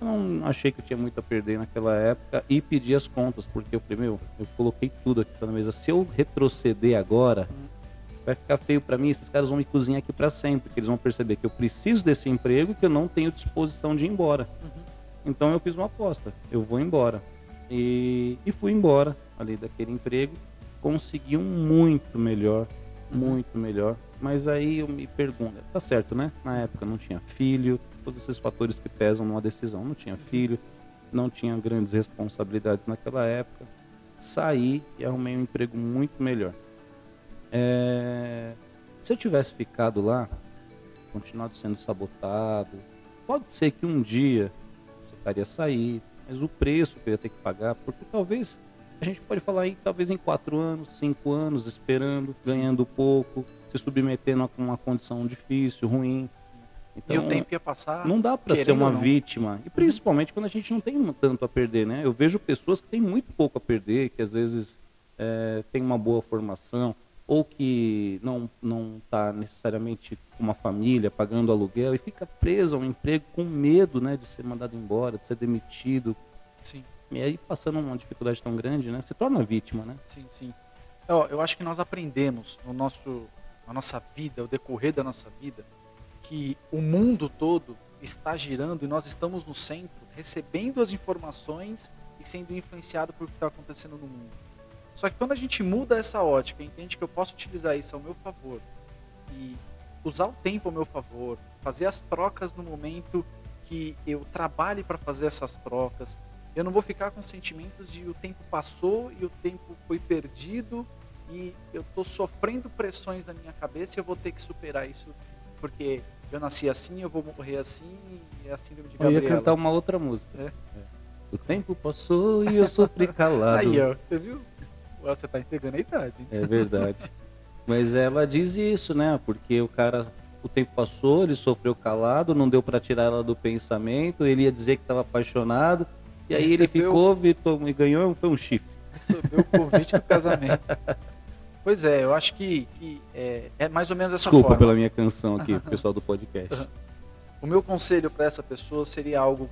Eu não achei que eu tinha muito a perder naquela época e pedi as contas, porque eu falei, meu, eu coloquei tudo aqui na mesa. Se eu retroceder agora, vai ficar feio para mim, esses caras vão me cozinhar aqui para sempre, porque eles vão perceber que eu preciso desse emprego e que eu não tenho disposição de ir embora. Então eu fiz uma aposta, eu vou embora. E, e fui embora. ali daquele emprego, conseguiam muito melhor, Uhum. muito melhor. Mas aí eu me pergunto, tá certo, né? Na época não tinha filho, todos esses fatores que pesam numa decisão. Não tinha filho, não tinha grandes responsabilidades naquela época. Saí e arrumei um emprego muito melhor. É, Se eu tivesse ficado lá, continuado sendo sabotado, pode ser que um dia você faria sair, mas o preço que eu ia ter que pagar, porque talvez a gente pode falar aí, talvez em quatro anos, cinco anos, esperando, ganhando pouco, se submetendo a uma condição difícil, ruim. Então, e o tempo ia passar. não dá para ser uma vítima. E principalmente quando a gente não tem tanto a perder, né? Eu vejo pessoas que têm muito pouco a perder, que às vezes é, têm uma boa formação, ou que não não está necessariamente com uma família pagando aluguel e fica preso a um emprego com medo, né, de ser mandado embora, de ser demitido. Sim, E aí passando uma dificuldade tão grande, né? Se torna vítima, né? sim, sim. Ó, eu acho que nós aprendemos no nosso, na nossa vida, o decorrer da nossa vida, que o mundo todo está girando e nós estamos no centro, recebendo as informações e sendo influenciado por o que está acontecendo no mundo. Só que quando a gente muda essa ótica, entende que eu posso utilizar isso ao meu favor e usar o tempo ao meu favor, fazer as trocas no momento que eu trabalhe para fazer essas trocas, eu não vou ficar com sentimentos de o tempo passou e o tempo foi perdido e eu estou sofrendo pressões na minha cabeça e eu vou ter que superar isso porque eu nasci assim, eu vou morrer assim e é a síndrome de Eu ia Gabriela. cantar uma outra música. É. É. O tempo passou e eu sofri calado. Aí, ó, você viu? Você tá entregando a idade. É verdade. <laughs> Mas ela diz isso, né? Porque o cara, o tempo passou, ele sofreu calado, não deu pra tirar ela do pensamento, ele ia dizer que estava apaixonado, e aí ele Recebeu- ficou, Vitor, e ganhou, foi um chifre. Recebeu o convite do <laughs> casamento. Pois é, eu acho que, que é, é mais ou menos essa Desculpa forma. pela minha canção aqui, <laughs> pessoal do podcast. O meu conselho para essa pessoa seria algo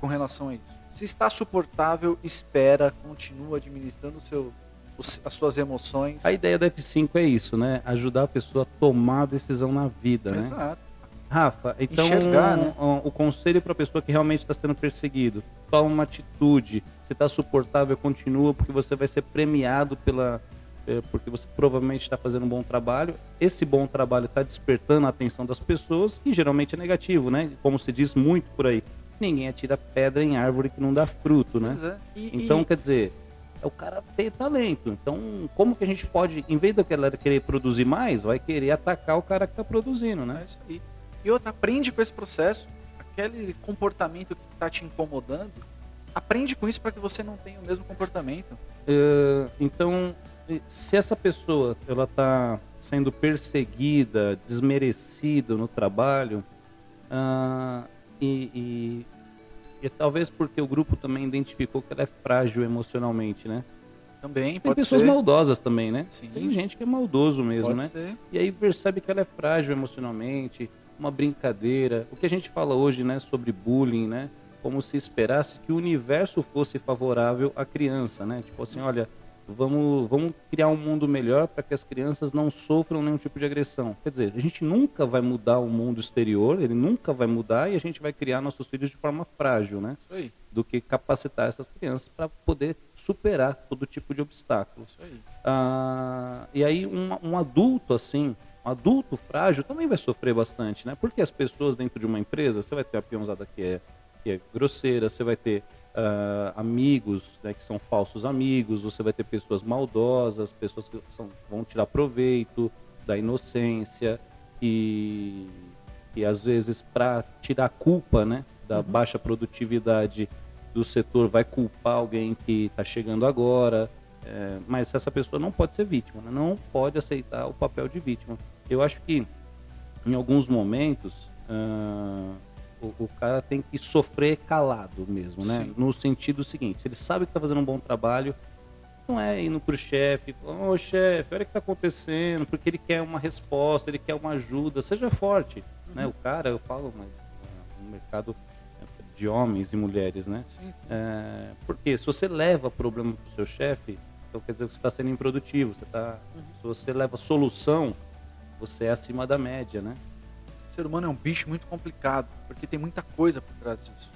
com relação a isso. Se está suportável, espera, continua administrando o seu, os- as suas emoções. A ideia da F5 é isso, né? Ajudar a pessoa a tomar a decisão na vida, né? Exato. Rafa, então Enxergar, né? o, o conselho para a pessoa que realmente está sendo perseguido, toma uma atitude. Se está suportável, continua, porque você vai ser premiado pela, eh, porque você provavelmente está fazendo um bom trabalho. Esse bom trabalho está despertando a atenção das pessoas, que geralmente é negativo, né? Como se diz muito por aí, ninguém atira pedra em árvore que não dá fruto, né? É. E- Então, e- quer dizer, o cara tem talento. Então, como que a gente pode, em vez da galera querer produzir mais, vai querer atacar o cara que está produzindo, É né? isso aí. E outra, aprende com esse processo. Aquele comportamento que está te incomodando, aprende com isso para que você não tenha o mesmo comportamento. Eh, então, se essa pessoa ela está sendo perseguida, desmerecida no trabalho, ah, e, e, e talvez porque o grupo também identificou que ela é frágil emocionalmente, né? Também Tem pessoas ser. maldosas também, né? Sim. Tem gente que é maldoso mesmo, pode né? ser. E aí percebe que ela é frágil emocionalmente, uma brincadeira. O que a gente fala hoje, né, sobre bullying, né? Como se esperasse que o universo fosse favorável à criança, né? Tipo assim, olha, vamos, vamos criar um mundo melhor para que as crianças não sofram nenhum tipo de agressão. Quer dizer, a gente nunca vai mudar o mundo exterior, ele nunca vai mudar e a gente vai criar nossos filhos de forma frágil, né? Isso aí. Do que capacitar essas crianças para poder superar todo tipo de obstáculos. Isso aí. Ah, e aí um, um adulto assim, um adulto frágil também vai sofrer bastante, né? Porque as pessoas dentro de uma empresa, você vai ter a peãozada que é, que é grosseira, você vai ter ah, amigos né, que são falsos amigos, você vai ter pessoas maldosas, pessoas que são- vão tirar proveito da inocência e, às vezes para tirar a culpa, né, da baixa produtividade do setor vai culpar alguém que está chegando agora, é, mas essa pessoa não pode ser vítima, né? não pode aceitar o papel de vítima. Eu acho que em alguns momentos ah, o, o cara tem que sofrer calado mesmo, né? Sim. No sentido seguinte, se ele sabe que está fazendo um bom trabalho, não é indo pro chefe, ô chefe, olha o que está acontecendo, porque ele quer uma resposta, ele quer uma ajuda, seja forte, né? O cara, eu falo, mas ah, no mercado de homens e mulheres, né? Sim. É, porque se você leva problema para o seu chefe, então quer dizer que você está sendo improdutivo. Você tá, Se você leva solução, você é acima da média, né? O ser humano é um bicho muito complicado, porque tem muita coisa por trás disso.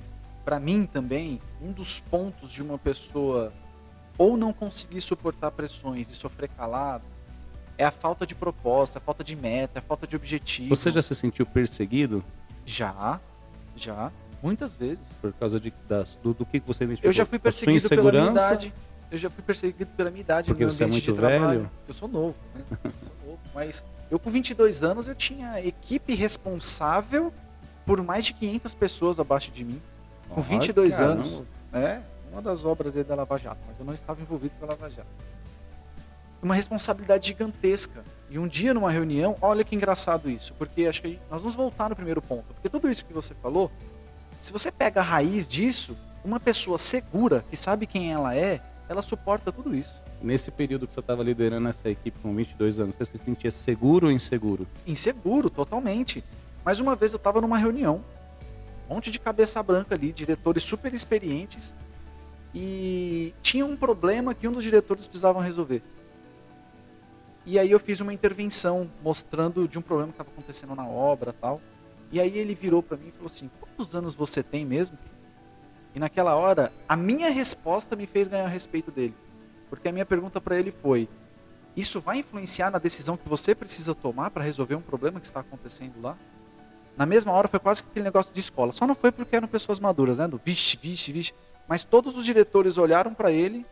Para mim também, um dos pontos de uma pessoa ou não conseguir suportar pressões e sofrer calado, é a falta de proposta, a falta de meta, a falta de objetivo. Você já se sentiu perseguido? Já, já, muitas vezes. Por causa de, das, do, do que você identificou? Eu já fui perseguido pela minha idade. Eu já fui perseguido pela minha idade Porque no você é muito velho? Eu sou novo, né? Eu sou novo, mas eu com 22 anos eu tinha equipe responsável por mais de 500 pessoas abaixo de mim. Com 22 caramba. anos. É, uma das obras aí da Lava Jato, mas eu não estava envolvido com a Lava Jato. Uma responsabilidade gigantesca. E um dia numa reunião, olha que engraçado isso, porque acho que nós vamos voltar no primeiro ponto, porque tudo isso que você falou, se você pega a raiz disso, uma pessoa segura, que sabe quem ela é, ela suporta tudo isso. Nesse período que você estava liderando essa equipe com 22 anos, você se sentia seguro ou inseguro? Inseguro, totalmente. Mas uma vez eu estava numa reunião, um monte de cabeça branca ali, diretores super experientes, e tinha um problema que um dos diretores precisavam resolver. E aí eu fiz uma intervenção mostrando de um problema que estava acontecendo na obra tal. E aí ele virou para mim e falou assim: quantos anos você tem mesmo? E naquela hora, a minha resposta me fez ganhar respeito dele. Porque a minha pergunta para ele foi: Isso vai influenciar na decisão que você precisa tomar para resolver um problema que está acontecendo lá? Na mesma hora foi quase que aquele negócio de escola. Só não foi porque eram pessoas maduras, né? Do vixe, vixe, vixe. Mas todos os diretores olharam para ele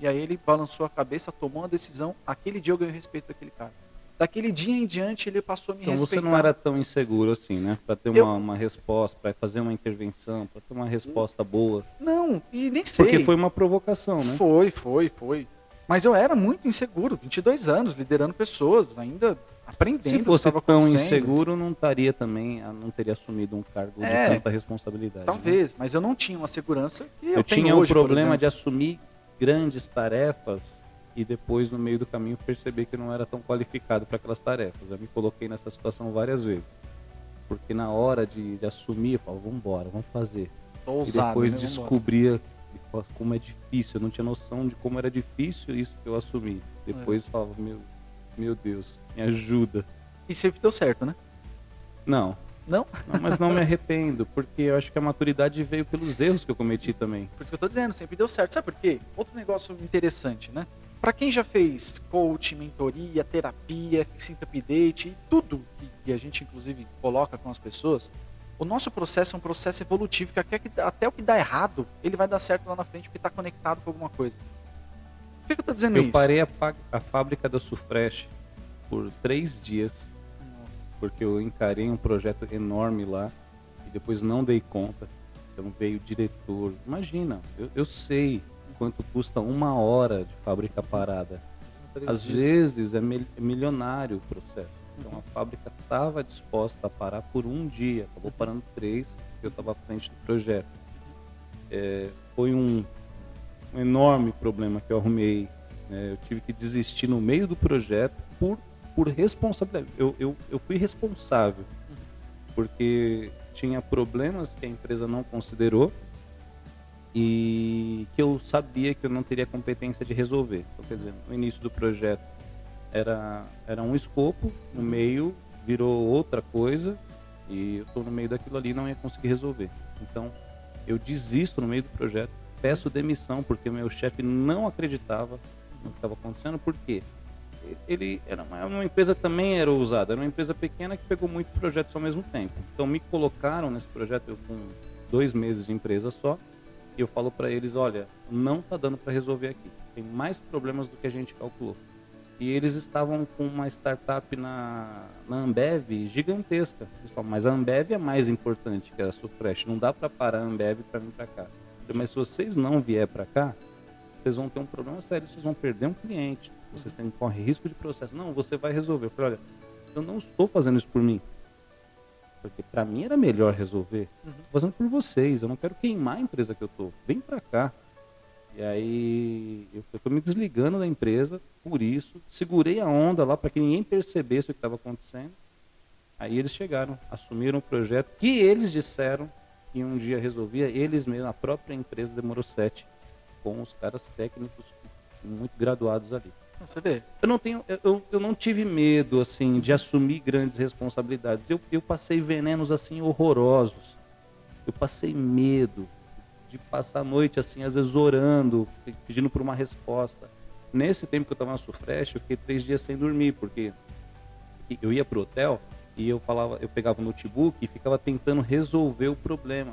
e aí ele balançou a cabeça, tomou uma decisão. Aquele dia eu ganhei respeito daquele cara. Daquele dia em diante ele passou a me Então respeitar. você não era tão inseguro assim, né? Para ter uma, Eu- uma resposta, para fazer uma intervenção, para ter uma resposta boa. Não, e nem sei. Porque foi uma provocação, né? Foi, foi, foi. Mas eu era muito inseguro, 22 anos, liderando pessoas, ainda aprendendo Se fosse tão inseguro, não estaria também, ah, não teria assumido um cargo É, de tanta responsabilidade. né? Talvez, mas eu não tinha uma segurança que eu, Eu, tinha hoje, problema de assumir grandes tarefas e depois, no meio do caminho, perceber que eu não era tão qualificado para aquelas tarefas. Eu me coloquei nessa situação várias vezes. Porque na hora de, de assumir, eu falava, vamos embora, vamos fazer. Tô e ousado, depois né? Descobria como é difícil. Eu não tinha noção de como era difícil isso que eu assumi. Depois É. falava, meu, meu Deus, me ajuda. E sempre deu certo, né? Não, Não? não, mas não me arrependo, porque eu acho que a maturidade veio pelos erros que eu cometi também. Por isso que eu tô dizendo, sempre deu certo. Sabe por quê? Outro negócio interessante, né? Pra quem já fez coach, mentoria, terapia, fixing update e tudo que, a gente inclusive coloca com as pessoas, o nosso processo é um processo evolutivo que até, o que dá errado, ele vai dar certo lá na frente porque tá conectado com alguma coisa. Por que, que eu tô dizendo Eu isso? parei a, a fábrica da Sufresh por três dias, Nossa. porque eu encarei um projeto enorme lá e depois não dei conta. Então veio o diretor. Imagina, eu, eu sei quanto custa uma hora de fábrica parada. Às vezes é é milionário o processo. Então Uhum. a fábrica estava disposta a parar por um dia, acabou parando três, porque eu estava à frente do projeto. É, foi um, um enorme problema que eu arrumei. né? Eu tive que desistir no meio do projeto por, por responsabilidade. Eu, eu, eu fui responsável, porque tinha problemas que a empresa não considerou e que eu sabia que eu não teria competência de resolver. Então, quer dizer, no início do projeto era, era um escopo, no meio virou outra coisa e eu estou no meio daquilo ali e não ia conseguir resolver. Então, eu desisto no meio do projeto, peço demissão porque o meu chefe não acreditava no que estava acontecendo, por quê? Ele era uma, uma empresa também era ousada, era uma empresa pequena que pegou muitos projetos ao mesmo tempo. Então me colocaram nesse projeto eu com dois meses de empresa só e eu falo para eles, olha, não tá dando para resolver aqui, tem mais problemas do que a gente calculou. E eles estavam com uma startup na, na Ambev gigantesca. Eles falam, mas a Ambev é mais importante que a Sufresh. Não dá para parar a Ambev para vir para cá. Falei, Mas se vocês não vier para cá, vocês vão ter um problema sério. Vocês vão perder um cliente. Vocês têm corre risco de processo. Não, você vai resolver. Eu falei, olha, eu não estou fazendo isso por mim. Porque para mim era melhor resolver. Uhum. Estou fazendo por vocês. Eu não quero queimar a empresa que eu tô. Vem para cá. E aí eu estou me desligando da empresa por isso. Segurei a onda lá para que ninguém percebesse o que estava acontecendo. Aí eles chegaram, assumiram o projeto que eles disseram que um dia resolvia. Eles mesmos, a própria empresa demorou sete com os caras técnicos muito graduados ali. Você vê. Eu não tenho, eu- eu, não tive medo assim de assumir grandes responsabilidades. Eu, eu passei venenos assim horrorosos. Eu passei medo de passar a noite assim, às vezes orando, pedindo por uma resposta. Nesse tempo que eu estava na Sufresh, eu fiquei três dias sem dormir, porque eu ia pro hotel e eu falava, eu pegava o notebook e ficava tentando resolver o problema.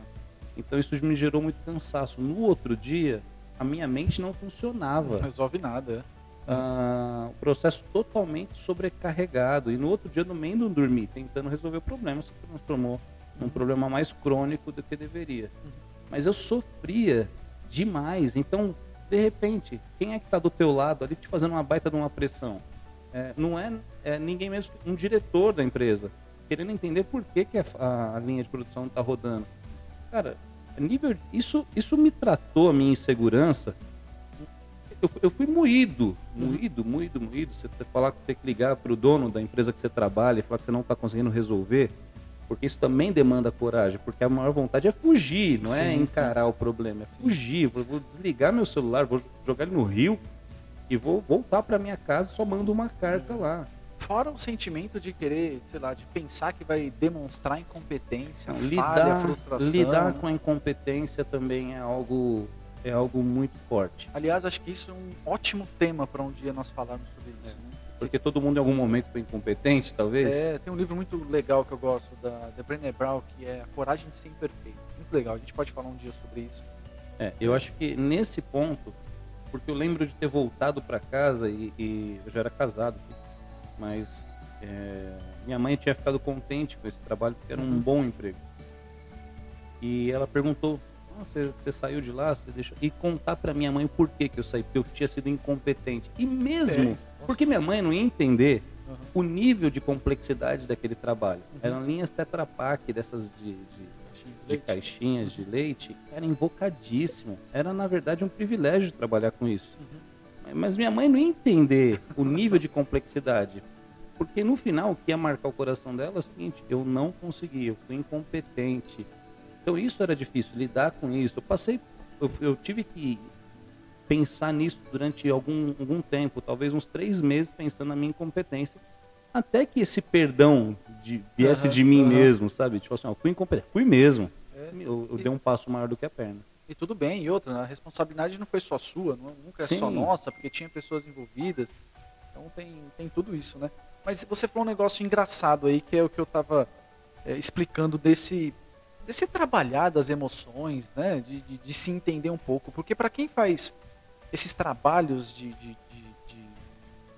Então isso me gerou muito cansaço. No outro dia, a minha mente não funcionava. Não resolve nada. É. Ah, o processo totalmente sobrecarregado. E no outro dia, no meio do dormir, tentando resolver o problema, se transformou num uhum. problema mais crônico do que deveria. Uhum. Mas eu sofria demais. Então, de repente, quem é que está do teu lado ali te fazendo uma baita de uma pressão? É, não é, é, ninguém mesmo, um diretor da empresa, querendo entender por que, que a, a linha de produção está rodando. Cara, nível, isso, isso me tratou a minha insegurança. Eu, eu fui moído, moído, moído, moído. Você falar que tem que ligar para o dono da empresa que você trabalha e falar que você não está conseguindo resolver, porque isso também demanda coragem, porque a maior vontade é fugir, não é sim, é encarar sim. o problema, é fugir. Vou, vou desligar meu celular, vou jogar ele no rio e vou voltar para minha casa só mando uma carta lá. Fora o sentimento de querer, sei lá, de pensar que vai demonstrar incompetência, Não, lidar, falha, frustração. Lidar com a incompetência também é algo é algo muito forte. Aliás, acho que isso é um ótimo tema para um dia nós falarmos sobre isso. É. Né? Porque todo mundo em algum momento foi incompetente, talvez? É, tem um livro muito legal que eu gosto, da, da Brené Brown, que é A Coragem de Ser Imperfeito. Muito legal, a gente pode falar um dia sobre isso. É, eu acho que nesse ponto, porque eu lembro de ter voltado para casa e, e, eu já era casado, mas é, minha mãe tinha ficado contente com esse trabalho porque era um uhum. bom emprego. E ela perguntou: você, você, saiu de lá, você deixou e contar para minha mãe por que que eu saí, porque eu tinha sido incompetente. E mesmo é, porque minha mãe não ia entender uhum. o nível de complexidade daquele trabalho. Uhum. Eram linhas Tetra Pak dessas de, de de caixinhas de leite era invocadíssimo. Era, na verdade, um privilégio trabalhar com isso. Uhum. Mas minha mãe não ia entender o nível de complexidade. Porque no final, o que ia marcar o coração dela é o seguinte: eu não consegui, eu fui incompetente. Então isso era difícil, lidar com isso. Eu passei, eu, eu tive que pensar nisso durante algum, algum tempo, talvez uns três meses, pensando na minha incompetência até que esse perdão de, viesse uhum, de mim uhum. mesmo, sabe? Tipo assim, ó, fui incompetente, fui mesmo. É. Eu, eu e, dei um passo maior do que a perna. E tudo bem, e outra, a responsabilidade não foi só sua, não, nunca é Sim. só nossa, porque tinha pessoas envolvidas. Então tem, tem tudo isso, né? Mas você falou um negócio engraçado aí, que é o que eu estava é, explicando desse, desse trabalhar das emoções, né? De, de, de se entender um pouco. Porque para quem faz esses trabalhos de, de,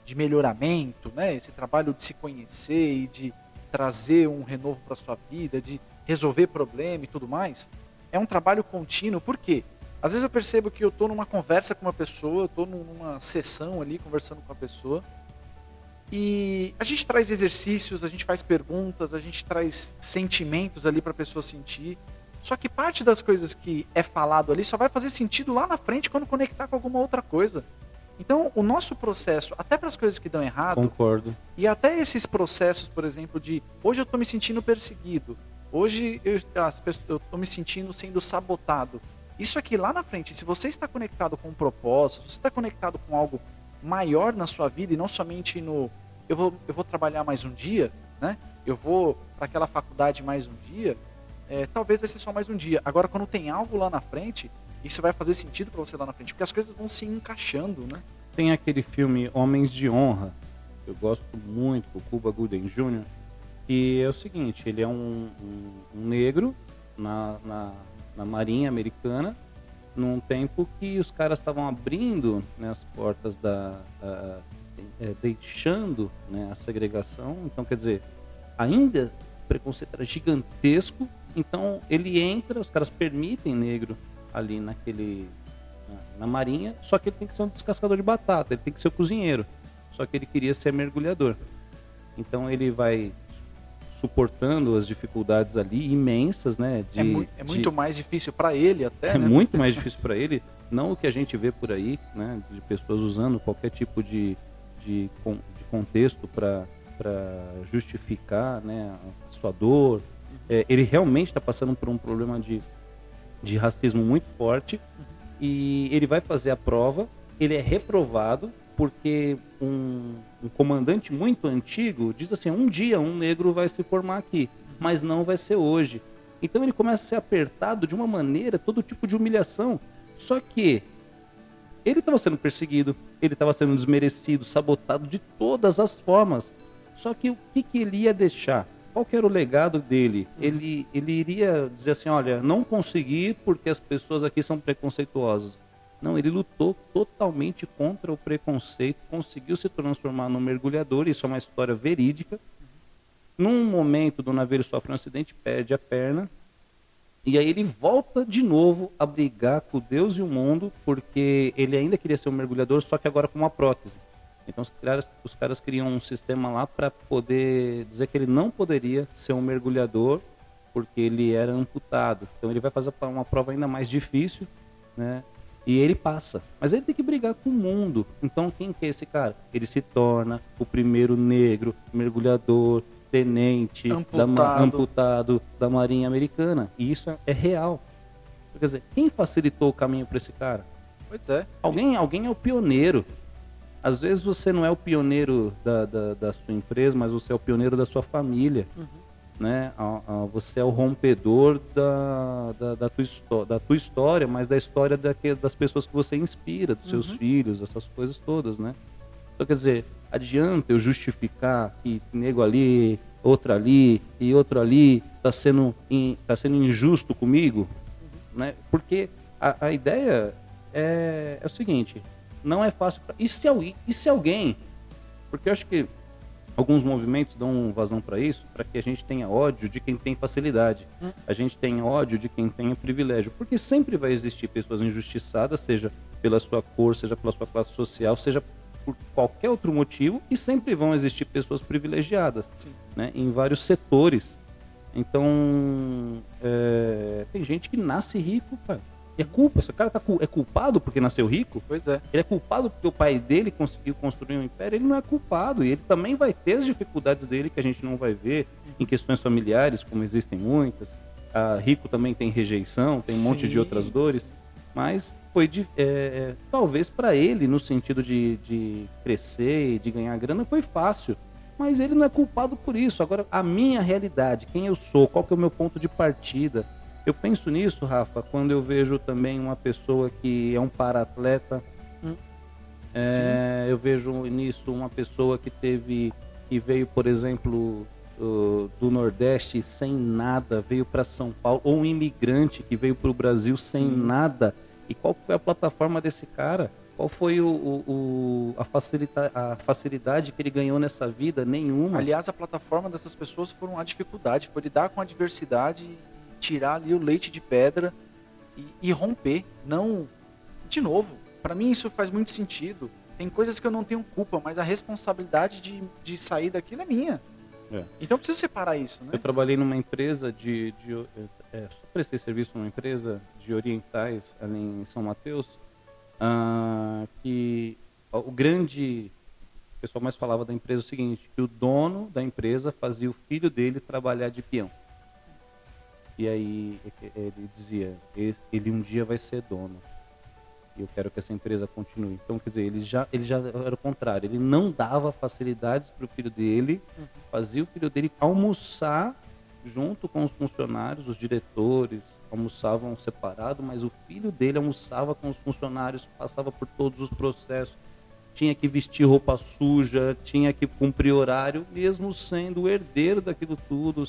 de melhoramento, né? Esse trabalho de se conhecer e de trazer um renovo para sua vida, de resolver problema e tudo mais, é um trabalho contínuo. Por quê? Às vezes eu percebo que eu estou numa conversa com uma pessoa, estou numa sessão ali conversando com a pessoa, e a gente traz exercícios, a gente faz perguntas, a gente traz sentimentos ali para a pessoa sentir. Só que parte das coisas que é falado ali só vai fazer sentido lá na frente quando conectar com alguma outra coisa. Então, o nosso processo, até para as coisas que dão errado, concordo. E até esses processos, por exemplo, de hoje eu estou me sentindo perseguido, hoje eu estou me sentindo sendo sabotado. Isso aqui lá na frente, se você está conectado com um propósito, se você está conectado com algo maior na sua vida e não somente no eu vou, eu vou trabalhar mais um dia, né? Eu vou para aquela faculdade mais um dia, é, talvez vai ser só mais um dia. Agora, quando tem algo lá na frente, isso vai fazer sentido para você lá na frente, porque as coisas vão se encaixando, né? Tem aquele filme Homens de Honra, que eu gosto muito, com o Cuba Gooding Jr., e é o seguinte, ele é um, um, um negro na, na, na, Marinha Americana, num tempo que os caras estavam abrindo né, as portas da... é, deixando né, a segregação, então quer dizer, ainda o preconceito era gigantesco, então ele entra, os caras permitem negro ali naquele na, na marinha, só que ele tem que ser um descascador de batata, ele tem que ser o cozinheiro. Só que ele queria ser mergulhador. Então ele vai suportando as dificuldades ali imensas, né? De, é, mu é muito de... mais difícil para ele até. É né? muito mais <laughs> difícil para ele, não o que a gente vê por aí, né? De pessoas usando qualquer tipo de, de, de contexto para justificar, né? A sua dor. É, ele realmente está passando por um problema de de racismo muito forte e ele vai fazer a prova, ele é reprovado porque um, um, comandante muito antigo diz assim, um dia um negro vai se formar aqui, mas não vai ser hoje. Então ele começa a ser apertado de uma maneira, todo tipo de humilhação. Só que ele estava sendo perseguido, ele estava sendo desmerecido, sabotado de todas as formas. Só que o que, que ele ia deixar? Qual que era o legado dele? Uhum. Ele, ele iria dizer assim, olha, não consegui porque as pessoas aqui são preconceituosas. Não, ele lutou totalmente contra o preconceito, conseguiu se transformar num mergulhador, isso é uma história verídica. Num momento do navio sofre um acidente, perde a perna, e aí ele volta de novo a brigar com Deus e o mundo, porque ele ainda queria ser um mergulhador, só que agora com uma prótese. Então os caras, os caras criam um sistema lá para poder dizer que ele não poderia ser um mergulhador, porque ele era amputado. Então ele vai fazer uma prova ainda mais difícil, né? E ele passa. Mas ele tem que brigar com o mundo. Então quem que é esse cara? Ele se torna o primeiro negro mergulhador tenente amputado da, amputado da Marinha Americana. E isso é, é real. Quer dizer, quem facilitou o caminho para esse cara? Pois é. Alguém, alguém é o pioneiro. Às vezes você não é o pioneiro da, da, da sua empresa, mas você é o pioneiro da sua família. Uhum. Né? Você é o rompedor da, da, da, tua, da tua história, mas da história das pessoas que você inspira, dos seus uhum. filhos, essas coisas todas, né? Então, quer dizer, adianta eu justificar que nego ali, outro ali e outro ali está sendo, in, tá sendo injusto comigo? Uhum. Né? Porque a, a ideia é, é, o seguinte, não é fácil. Pra, e, se, e se alguém, porque eu acho que alguns movimentos dão vazão para isso, para que a gente tenha ódio de quem tem facilidade. Hum. A gente tem ódio de quem tem privilégio, porque sempre vai existir pessoas injustiçadas, seja pela sua cor, seja pela sua classe social, seja por qualquer outro motivo, e sempre vão existir pessoas privilegiadas, né, em vários setores. Então, é, tem gente que nasce rico, cara. E é culpa, esse cara tá, é culpado porque nasceu rico? Pois é. Ele é culpado porque o pai dele conseguiu construir um império? Ele não é culpado. E ele também vai ter as dificuldades dele que a gente não vai ver em questões familiares, como existem muitas. Ah, rico também tem rejeição, tem um sim, monte de outras dores. Sim. Mas foi de, é, é talvez para ele, no sentido de, de crescer, de ganhar grana, foi fácil. Mas ele não é culpado por isso. Agora, a minha realidade, quem eu sou, qual que é o meu ponto de partida, eu penso nisso, Rafa, quando eu vejo também uma pessoa que é um para-atleta. Hum. É, eu vejo nisso uma pessoa que teve, que veio, por exemplo, do Nordeste sem nada, veio para São Paulo, ou um imigrante que veio para o Brasil sem Sim. nada. E qual foi a plataforma desse cara? Qual foi o, o, o a, facilita, a facilidade que ele ganhou nessa vida? Nenhuma. Aliás, a plataforma dessas pessoas foram a dificuldade, foi lidar com a adversidade tirar ali o leite de pedra e, e romper. Não, de novo, para mim isso faz muito sentido. Tem coisas que eu não tenho culpa, mas a responsabilidade de, de sair daquilo é minha. É. Então eu preciso separar isso, né? Eu trabalhei numa empresa de, de é, só prestei serviço numa empresa de orientais ali em São Mateus, uh, que o grande o pessoal mais falava da empresa é o seguinte, que o dono da empresa fazia o filho dele trabalhar de peão. E aí ele dizia, ele um dia vai ser dono. E eu quero que essa empresa continue. Então, quer dizer, ele já, ele já era o contrário. Ele não dava facilidades para o filho dele, uhum. fazia o filho dele almoçar junto com os funcionários, os diretores almoçavam separado, mas o filho dele almoçava com os funcionários, passava por todos os processos, tinha que vestir roupa suja, tinha que cumprir horário, mesmo sendo o herdeiro daquilo tudo,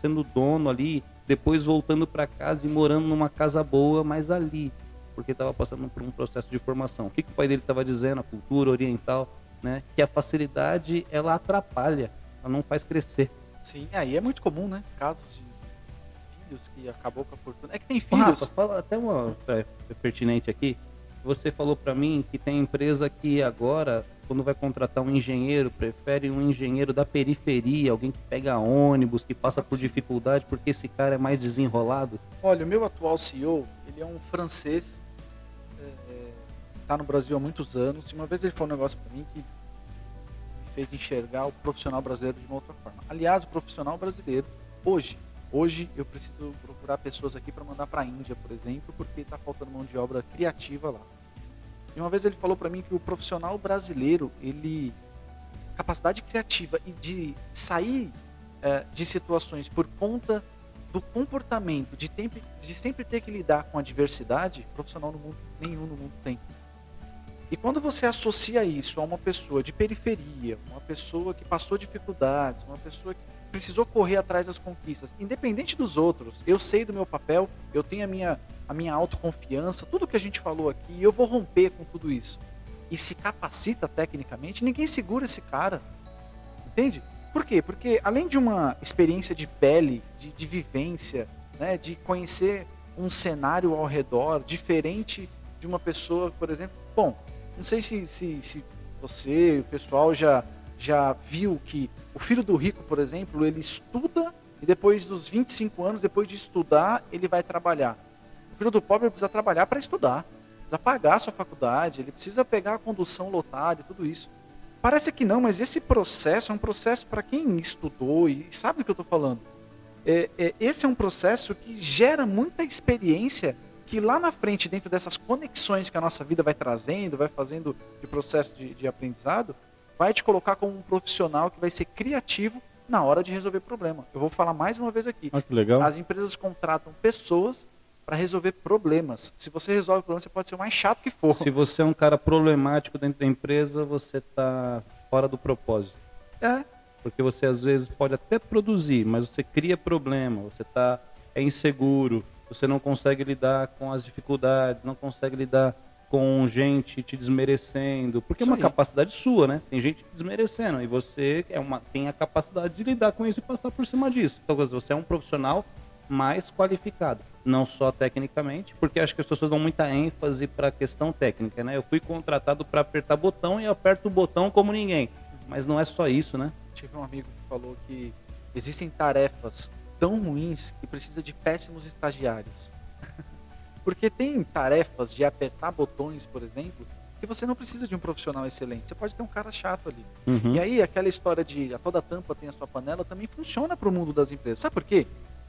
sendo dono ali, depois voltando para casa e morando numa casa boa, mas ali, porque estava passando por um processo de formação. O que, que o pai dele estava dizendo, a cultura oriental, né? Que a facilidade ela atrapalha, ela não faz crescer. Sim, aí é muito comum, né? Casos de filhos que acabou com a fortuna. É que tem filhos. Rafa, fala até uma é, pertinente aqui. Você falou para mim que tem empresa que agora quando vai contratar um engenheiro, prefere um engenheiro da periferia, alguém que pega ônibus, que passa por dificuldade, porque esse cara é mais desenrolado? Olha, o meu atual CEO, ele é um francês, está é, no Brasil há muitos anos, e uma vez ele falou um negócio para mim que me fez enxergar o profissional brasileiro de uma outra forma. Aliás, o profissional brasileiro, hoje, hoje eu preciso procurar pessoas aqui para mandar para a Índia, por exemplo, porque está faltando mão de obra criativa lá. E uma vez ele falou para mim que o profissional brasileiro, ele capacidade criativa e de sair é, de situações por conta do comportamento, de, tempo, de sempre ter que lidar com a diversidade, profissional no mundo, nenhum no mundo tem. E quando você associa isso a uma pessoa de periferia, uma pessoa que passou dificuldades, uma pessoa que precisou correr atrás das conquistas, independente dos outros, eu sei do meu papel, eu tenho a minha, a minha autoconfiança, tudo que a gente falou aqui, eu vou romper com tudo isso. E se capacita tecnicamente, ninguém segura esse cara. Entende? Por quê? Porque além de uma experiência de pele, de, de vivência, né, de conhecer um cenário ao redor diferente de uma pessoa, por exemplo. Bom, não sei se, se, se você, o pessoal já já viu que o filho do rico, por exemplo, ele estuda e depois dos 25 anos, depois de estudar, ele vai trabalhar. O filho do pobre precisa trabalhar para estudar, precisa pagar a sua faculdade, ele precisa pegar a condução lotada e tudo isso. Parece que não, mas esse processo é um processo para quem estudou e sabe do que eu estou falando. É, é, esse é um processo que gera muita experiência que lá na frente, dentro dessas conexões que a nossa vida vai trazendo, vai fazendo de processo de, de aprendizado, vai te colocar como um profissional que vai ser criativo na hora de resolver problema. Eu vou falar mais uma vez aqui. Ah, que legal. As empresas contratam pessoas para resolver problemas. Se você resolve o problema, você pode ser o mais chato que for. Se você é um cara problemático dentro da empresa, você está fora do propósito. É. Porque você às vezes pode até produzir, mas você cria problema, você tá é inseguro, você não consegue lidar com as dificuldades, não consegue lidar com gente te desmerecendo, porque isso é uma aí. capacidade sua, né? Tem gente desmerecendo e você é uma, tem a capacidade de lidar com isso e passar por cima disso. Então, você é um profissional mais qualificado, não só tecnicamente, porque acho que as pessoas dão muita ênfase para a questão técnica, né? Eu fui contratado para apertar botão e aperto o botão como ninguém, mas não é só isso, né? Tive um amigo que falou que existem tarefas tão ruins que precisa de péssimos estagiários. <laughs> Porque tem tarefas de apertar botões, por exemplo, que você não precisa de um profissional excelente. Você pode ter um cara chato ali. Uhum. E aí, aquela história de a toda tampa tem a sua panela também funciona para o mundo das empresas. Sabe por quê?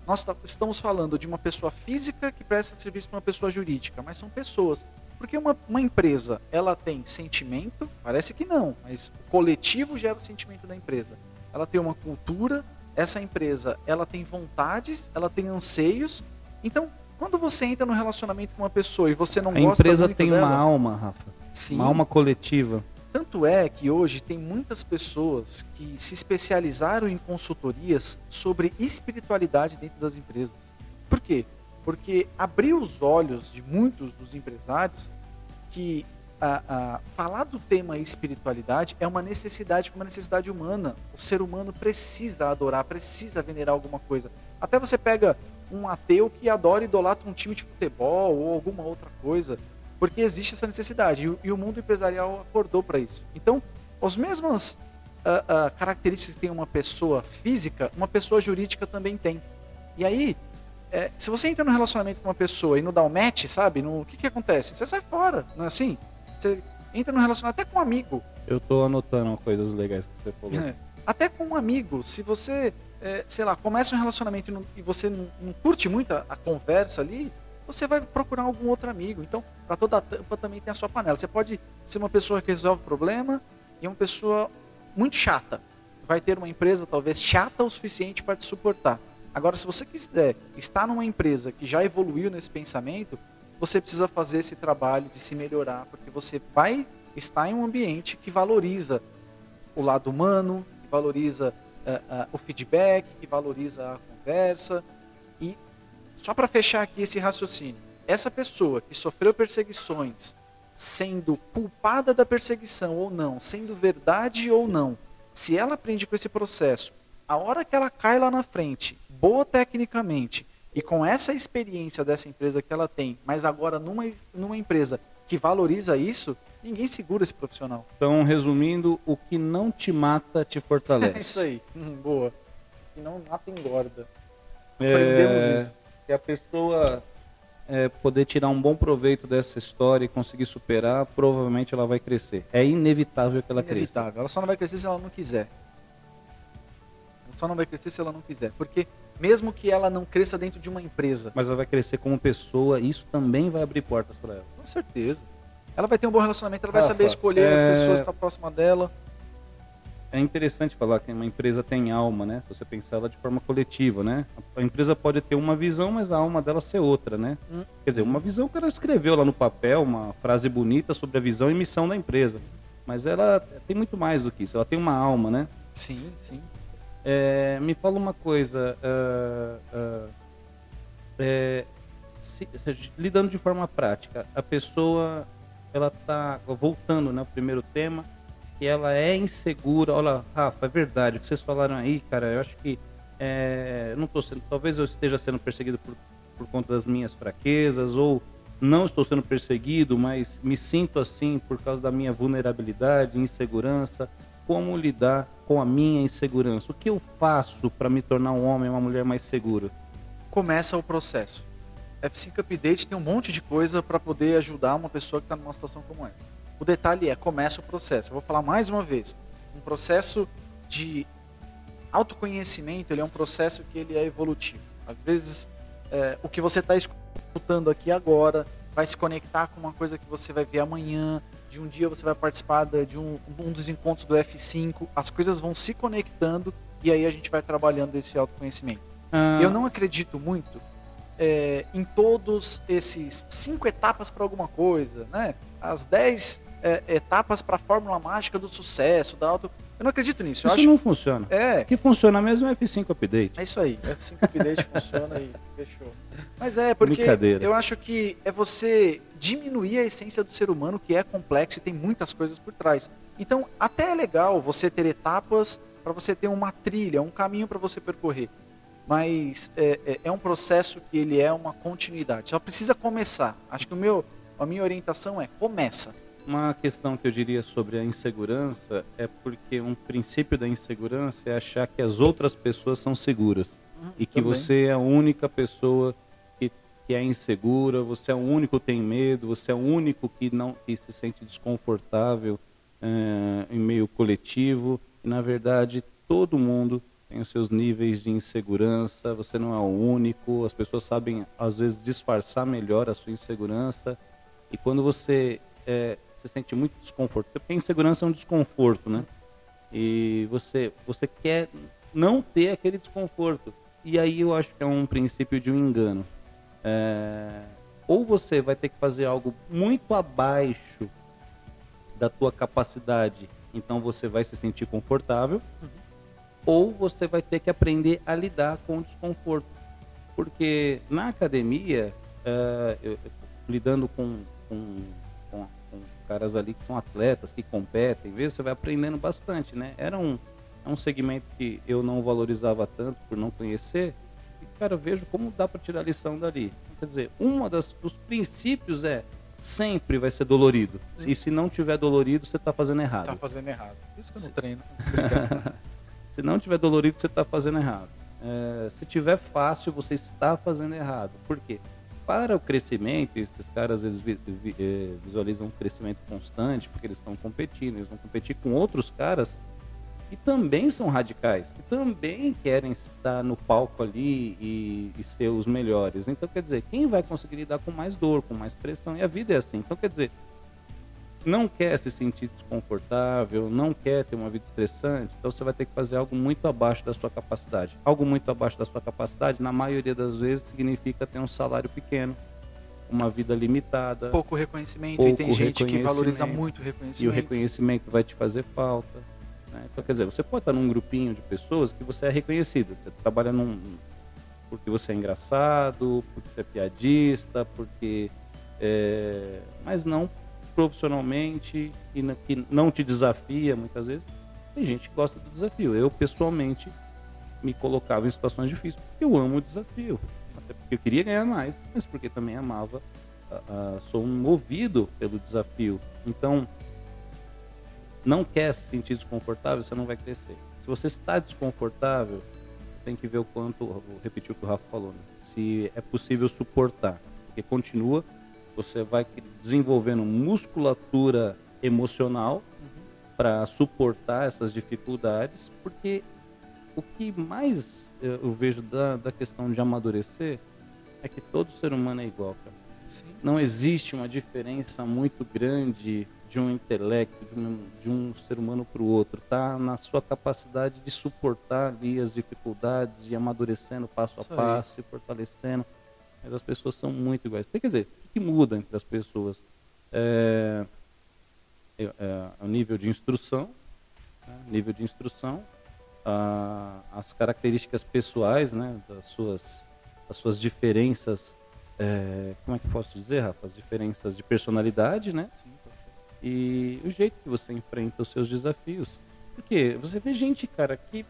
Nós estamos falando de uma pessoa física que presta serviço para uma pessoa jurídica, mas são pessoas. Porque uma, uma empresa, ela tem sentimento, parece que não, mas o coletivo gera o sentimento da empresa. Ela tem uma cultura, essa empresa, ela tem vontades, ela tem anseios. Então, quando você entra no relacionamento com uma pessoa e você não a gosta empresa muito tem dela, uma alma, Rafa. Sim. Uma alma coletiva. Tanto é que hoje tem muitas pessoas que se especializaram em consultorias sobre espiritualidade dentro das empresas. Por quê? Porque abriu os olhos de muitos dos empresários que a, a, falar do tema espiritualidade é uma necessidade, uma necessidade humana. O ser humano precisa adorar, precisa venerar alguma coisa. Até você pega um ateu que adora e idolatra um time de futebol ou alguma outra coisa, porque existe essa necessidade e, e o mundo empresarial acordou para isso. Então, as mesmas uh, uh, características que tem uma pessoa física, uma pessoa jurídica também tem. E aí, é, se você entra no relacionamento com uma pessoa e não dá o um match, sabe? No, o que, que acontece? Você sai fora, não é assim? Você entra no relacionamento até com um amigo. Eu tô anotando coisas legais que você falou. <laughs> É, até com um amigo. Se você é, sei lá, começa um relacionamento e, não, e você não, não, curte muito a, a, conversa ali, você vai procurar algum outro amigo. Então, para toda a tampa também tem a sua panela. Você pode ser uma pessoa que resolve o problema e uma pessoa muito chata. Vai ter uma empresa talvez chata o suficiente para te suportar. Agora, se você quiser estar numa empresa que já evoluiu nesse pensamento, você precisa fazer esse trabalho de se melhorar, porque você vai estar em um ambiente que valoriza o lado humano, que valoriza uh, uh, o feedback, que valoriza a conversa. E só para fechar aqui esse raciocínio, essa pessoa que sofreu perseguições, sendo culpada da perseguição ou não, sendo verdade ou não, se ela aprende com esse processo, a hora que ela cai lá na frente, boa tecnicamente, e com essa experiência dessa empresa que ela tem, mas agora numa, numa empresa que valoriza isso, ninguém segura esse profissional. Então, resumindo, o que não te mata te fortalece. <laughs> É isso aí, hum, boa. O que não mata engorda. Aprendemos é... isso. Que a pessoa é, poder tirar um bom proveito dessa história e conseguir superar, provavelmente ela vai crescer. É inevitável que ela inevitável. cresça. Ela só não vai crescer se ela não quiser. Ela só não vai crescer se ela não quiser. Porque mesmo que ela não cresça dentro de uma empresa. Mas ela vai crescer como pessoa, isso também vai abrir portas para ela. Com certeza ela vai ter um bom relacionamento, ela vai Rafa, saber escolher é... as pessoas que estão próximas dela. é interessante falar que uma empresa tem alma, né? Se você pensar ela de forma coletiva, né? A empresa pode ter uma visão, mas a alma dela ser outra, né? Hum. Quer dizer, uma visão que ela escreveu lá no papel, uma frase bonita sobre a visão e missão da empresa. Mas ela tem muito mais do que isso, ela tem uma alma, né? Sim, sim. É, me fala uma coisa, uh, uh, é, se, lidando de forma prática, a pessoa, ela está voltando, né? O primeiro tema, que ela é insegura. Olha, Rafa, é verdade o que vocês falaram aí, cara. Eu acho que é, não tô sendo, talvez eu esteja sendo perseguido por, por conta das minhas fraquezas ou não estou sendo perseguido, mas me sinto assim por causa da minha vulnerabilidade, insegurança. Como lidar com a minha insegurança? O que eu faço para me tornar um homem, uma mulher mais seguro? Começa o processo. F5 Update tem um monte de coisa para poder ajudar uma pessoa que está numa situação como essa. O detalhe é, começa o processo. Eu vou falar mais uma vez. Um processo de autoconhecimento, ele é um processo que ele é evolutivo. Às vezes, é, o que você está escutando aqui agora vai se conectar com uma coisa que você vai ver amanhã, de um dia você vai participar de um, um dos encontros do F5, as coisas vão se conectando e aí a gente vai trabalhando esse autoconhecimento. Ah. Eu não acredito muito é, em todos esses cinco etapas para alguma coisa, né? As dez é, etapas para a fórmula mágica do sucesso, da auto. Eu não acredito nisso. Isso acho... não funciona. É. O que funciona mesmo é F5 Update. É isso aí. F5 Update <laughs> funciona e fechou. Mas é, porque eu acho que é você diminuir a essência do ser humano, que é complexo e tem muitas coisas por trás. Então, até é legal você ter etapas para você ter uma trilha, um caminho para você percorrer. Mas é, é, é um processo que ele é uma continuidade. Só precisa começar. Acho que o meu, a minha orientação é começa uma questão que eu diria sobre a insegurança é porque um princípio da insegurança é achar que as outras pessoas são seguras hum, e que você é a única pessoa que, que é insegura, você é o único que tem medo, você é o único que não que se sente desconfortável é, em meio coletivo. E na verdade todo mundo tem os seus níveis de insegurança. Você não é o único. As pessoas sabem às vezes disfarçar melhor a sua insegurança. E quando você é, você sente muito desconforto. Porque a insegurança é um desconforto, né? E você, você quer não ter aquele desconforto. E aí eu acho que é um princípio de um engano. É... Ou você vai ter que fazer algo muito abaixo da tua capacidade, então você vai se sentir confortável. Uhum. Ou você vai ter que aprender a lidar com o desconforto. Porque na academia, é, eu, lidando com, com caras ali que são atletas, que competem, vê, você vai aprendendo bastante, né? Era um, é um segmento que eu não valorizava tanto por não conhecer, e, cara, eu vejo como dá para tirar lição dali. Quer dizer, um dos princípios é sempre vai ser dolorido. Sim. E se não tiver dolorido, você está fazendo errado. Está fazendo errado. Isso que eu não treino. <laughs> se não tiver dolorido, você está fazendo errado. É, se tiver fácil, você está fazendo errado. Por quê? para o crescimento, esses caras eles eh, visualizam um crescimento constante porque eles estão competindo, eles vão competir com outros caras que também são radicais, que também querem estar no palco ali e, e, ser os melhores. Então, quer dizer, quem vai conseguir lidar com mais dor, com mais pressão? E a vida é assim. Então, quer dizer, não quer se sentir desconfortável, não quer ter uma vida estressante, então você vai ter que fazer algo muito abaixo da sua capacidade. Algo muito abaixo da sua capacidade, na maioria das vezes, significa ter um salário pequeno, uma vida limitada. Pouco reconhecimento, pouco e tem gente que valoriza muito o reconhecimento. E o reconhecimento vai te fazer falta. Né? Então, quer dizer, você pode estar num grupinho de pessoas que você é reconhecido, você trabalha num. porque você é engraçado, porque você é piadista, porque. É, mas não profissionalmente e que não te desafia muitas vezes. Tem gente que gosta do desafio. Eu, pessoalmente, me colocava em situações difíceis porque eu amo o desafio. Até porque eu queria ganhar mais, mas porque também amava, uh, uh, sou movido pelo desafio. Então, não quer se sentir desconfortável, você não vai crescer. Se você está desconfortável, tem que ver o quanto, vou repetir o que o Rafa falou, né? se é possível suportar. Porque continua você vai desenvolvendo musculatura emocional uhum. para suportar essas dificuldades, porque o que mais eu vejo da, da questão de amadurecer é que todo ser humano é igual, cara. Sim. Não existe uma diferença muito grande de um intelecto, de um, de um ser humano para o outro, tá na sua capacidade de suportar ali as dificuldades, de amadurecendo passo a Isso passo, se fortalecendo. Mas as pessoas são muito iguais. Quer dizer, o que muda entre as pessoas? É, é, é o nível de instrução, né? nível de instrução, a, as características pessoais, né, das suas, das suas diferenças, é, como é que posso dizer, Rafa? As diferenças de personalidade, né? Sim, e o jeito que você enfrenta os seus desafios. Porque você vê gente, cara, que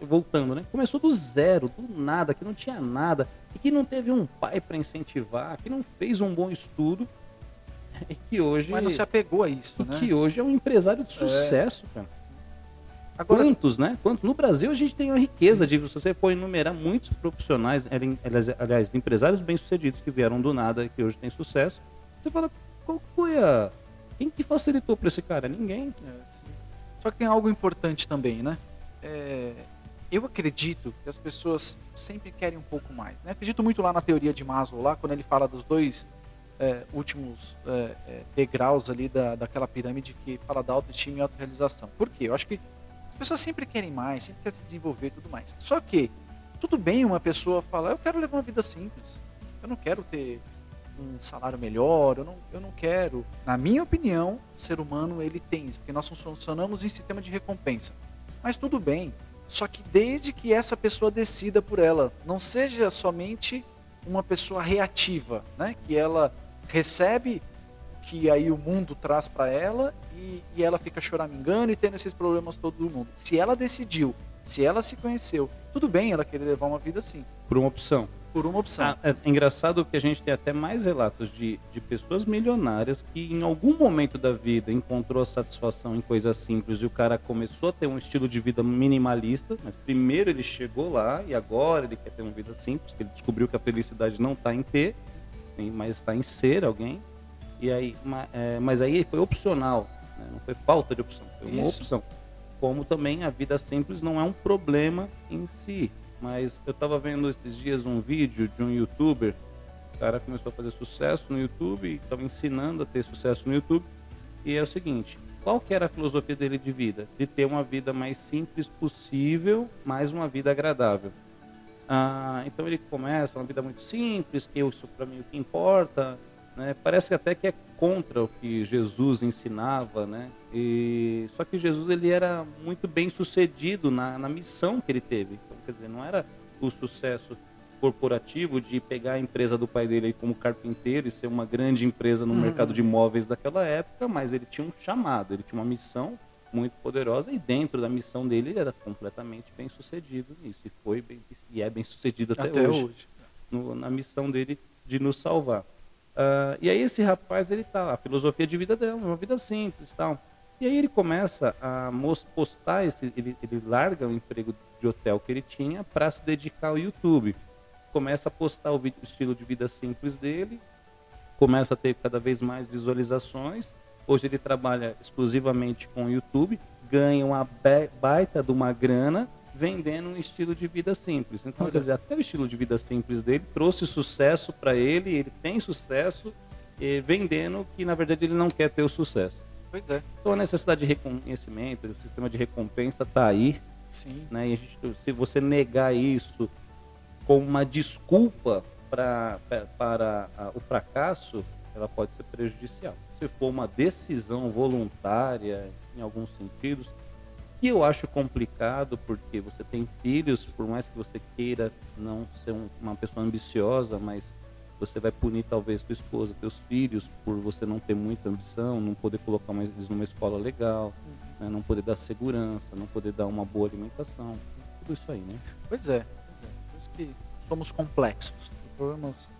voltando, né? Começou do zero, do nada, que não tinha nada, e que não teve um pai para incentivar, que não fez um bom estudo, e que hoje. Mas não se apegou a isso, e né? que hoje é um empresário de é. sucesso, é. cara. Agora, Quantos, né? Quantos? No Brasil a gente tem uma riqueza sim. de. Se você for enumerar muitos profissionais, aliás, aliás empresários bem-sucedidos que vieram do nada e que hoje têm sucesso, você fala, qual foi a. Quem que facilitou para esse cara? Ninguém. É, Só que tem algo importante também, né? É, eu acredito que as pessoas sempre querem um pouco mais. Né? Acredito muito lá na teoria de Maslow, lá quando ele fala dos dois é, últimos é, é, degraus ali da, daquela pirâmide que fala da autoestima e autorrealização. Por quê? Eu acho que as pessoas sempre querem mais, sempre querem se desenvolver e tudo mais. Só que, tudo bem uma pessoa falar, eu quero levar uma vida simples, eu não quero ter um salário melhor, eu não, eu não quero. Na minha opinião, o ser humano ele tem isso, porque nós funcionamos em sistema de recompensa. Mas tudo bem, só que desde que essa pessoa decida por ela, não seja somente uma pessoa reativa, né? Que ela recebe que aí o mundo traz para ela e, e, ela fica choramingando e tendo esses problemas todo mundo. Se ela decidiu, se ela se conheceu, tudo bem ela querer levar uma vida assim. Por uma opção por uma opção. Ah, é engraçado que a gente tem até mais relatos de, de pessoas milionárias que em algum momento da vida encontrou satisfação em coisas simples e o cara começou a ter um estilo de vida minimalista, mas primeiro ele chegou lá e agora ele quer ter uma vida simples, que ele descobriu que a felicidade não está em ter, mas está em ser alguém. E aí, é, mas aí foi opcional, né? não foi falta de opção, foi uma Isso. opção. Como também a vida simples não é um problema em si, mas eu estava vendo esses dias um vídeo de um youtuber, o cara começou a fazer sucesso no YouTube estava ensinando a ter sucesso no YouTube. E é o seguinte, qual que era a filosofia dele de vida? De ter uma vida mais simples possível, mas uma vida agradável. Ah, então ele começa uma vida muito simples, que isso para mim é o que importa, né? Parece até que é contra o que Jesus ensinava, né? E só que Jesus ele era muito bem sucedido na, na missão que ele teve. Quer dizer, não era o sucesso corporativo de pegar a empresa do pai dele como carpinteiro e ser uma grande empresa no uhum. mercado de imóveis daquela época, mas ele tinha um chamado, ele tinha uma missão muito poderosa e dentro da missão dele ele era completamente bem sucedido nisso e foi bem, e é bem sucedido até, até hoje, hoje. No, na missão dele de nos salvar. Uh, e aí esse rapaz, ele tá, a filosofia de vida dele é uma vida simples, tal. E aí ele começa a postar esse, ele, ele larga o emprego de hotel que ele tinha para se dedicar ao YouTube. Começa a postar o, vídeo, o estilo de vida simples dele, começa a ter cada vez mais visualizações. Hoje ele trabalha exclusivamente com o YouTube, ganha uma baita de uma grana vendendo um estilo de vida simples. Então, Olha. quer dizer, até o estilo de vida simples dele trouxe sucesso para ele, ele tem sucesso eh, vendendo que na verdade ele não quer ter o sucesso. Pois é. Então a necessidade de reconhecimento, o sistema de recompensa está aí. Sim. Né? E gente, se você negar isso como uma desculpa pra, pra para a, o fracasso, ela pode ser prejudicial. Se for uma decisão voluntária, em alguns sentidos, que eu acho complicado porque você tem filhos, por mais que você queira não ser um, uma pessoa ambiciosa, mas você vai punir talvez tua esposa, teus filhos, por você não ter muita ambição, não poder colocar eles numa escola legal, uhum. né, não poder dar segurança, não poder dar uma boa alimentação, tudo isso aí, né? Pois é, pois é. Que somos complexos. Os problemas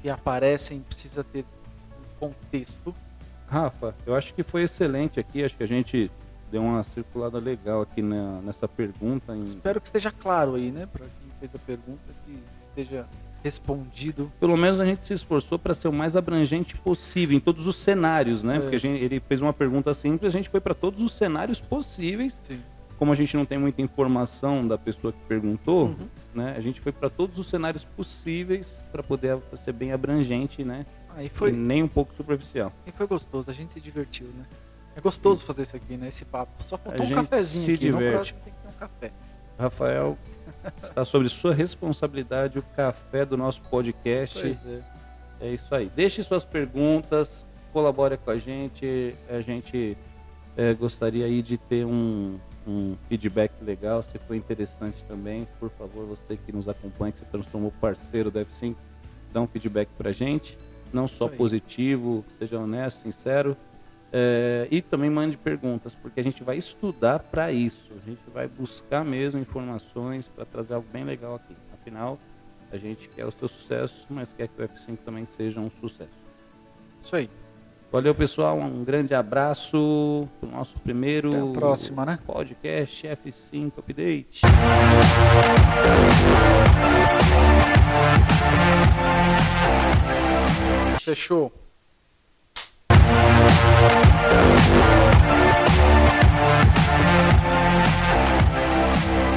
que aparecem precisa ter um contexto. Rafa, eu acho que foi excelente aqui, acho que a gente deu uma circulada legal aqui na, nessa pergunta. Em... Espero que esteja claro aí, né? Para quem fez a pergunta, que esteja respondido. Pelo menos a gente se esforçou para ser o mais abrangente possível em todos os cenários, né? É. Porque gente, ele fez uma pergunta simples, a gente foi para todos os cenários possíveis. Sim. Como a gente não tem muita informação da pessoa que perguntou, uhum. né? A gente foi para todos os cenários possíveis para poder ser bem abrangente, né? Aí e foi, nem um pouco superficial. e foi gostoso, a gente se divertiu, né? É gostoso fazer isso aqui, né? Esse papo. Só faltou A um gente cafezinho se aqui. Diverte. próximo tem que ter um café. Rafael, está sobre sua responsabilidade o café do nosso podcast. É. É isso aí. Deixe suas perguntas, colabore com a gente. A gente é, gostaria aí de ter um, um feedback legal. Se for interessante também, por favor, você que nos acompanha, que se transformou parceiro do F5, dá um feedback pra gente. Não só positivo, seja honesto, sincero. É, e também mande perguntas, porque a gente vai estudar para isso. A gente vai buscar mesmo informações para trazer algo bem legal aqui. Afinal, a gente quer o seu sucesso, mas quer que o F5 também seja um sucesso. Isso aí. Valeu, pessoal. Um grande abraço para o nosso primeiro Até a próxima, né? podcast F5 Update. Fechou.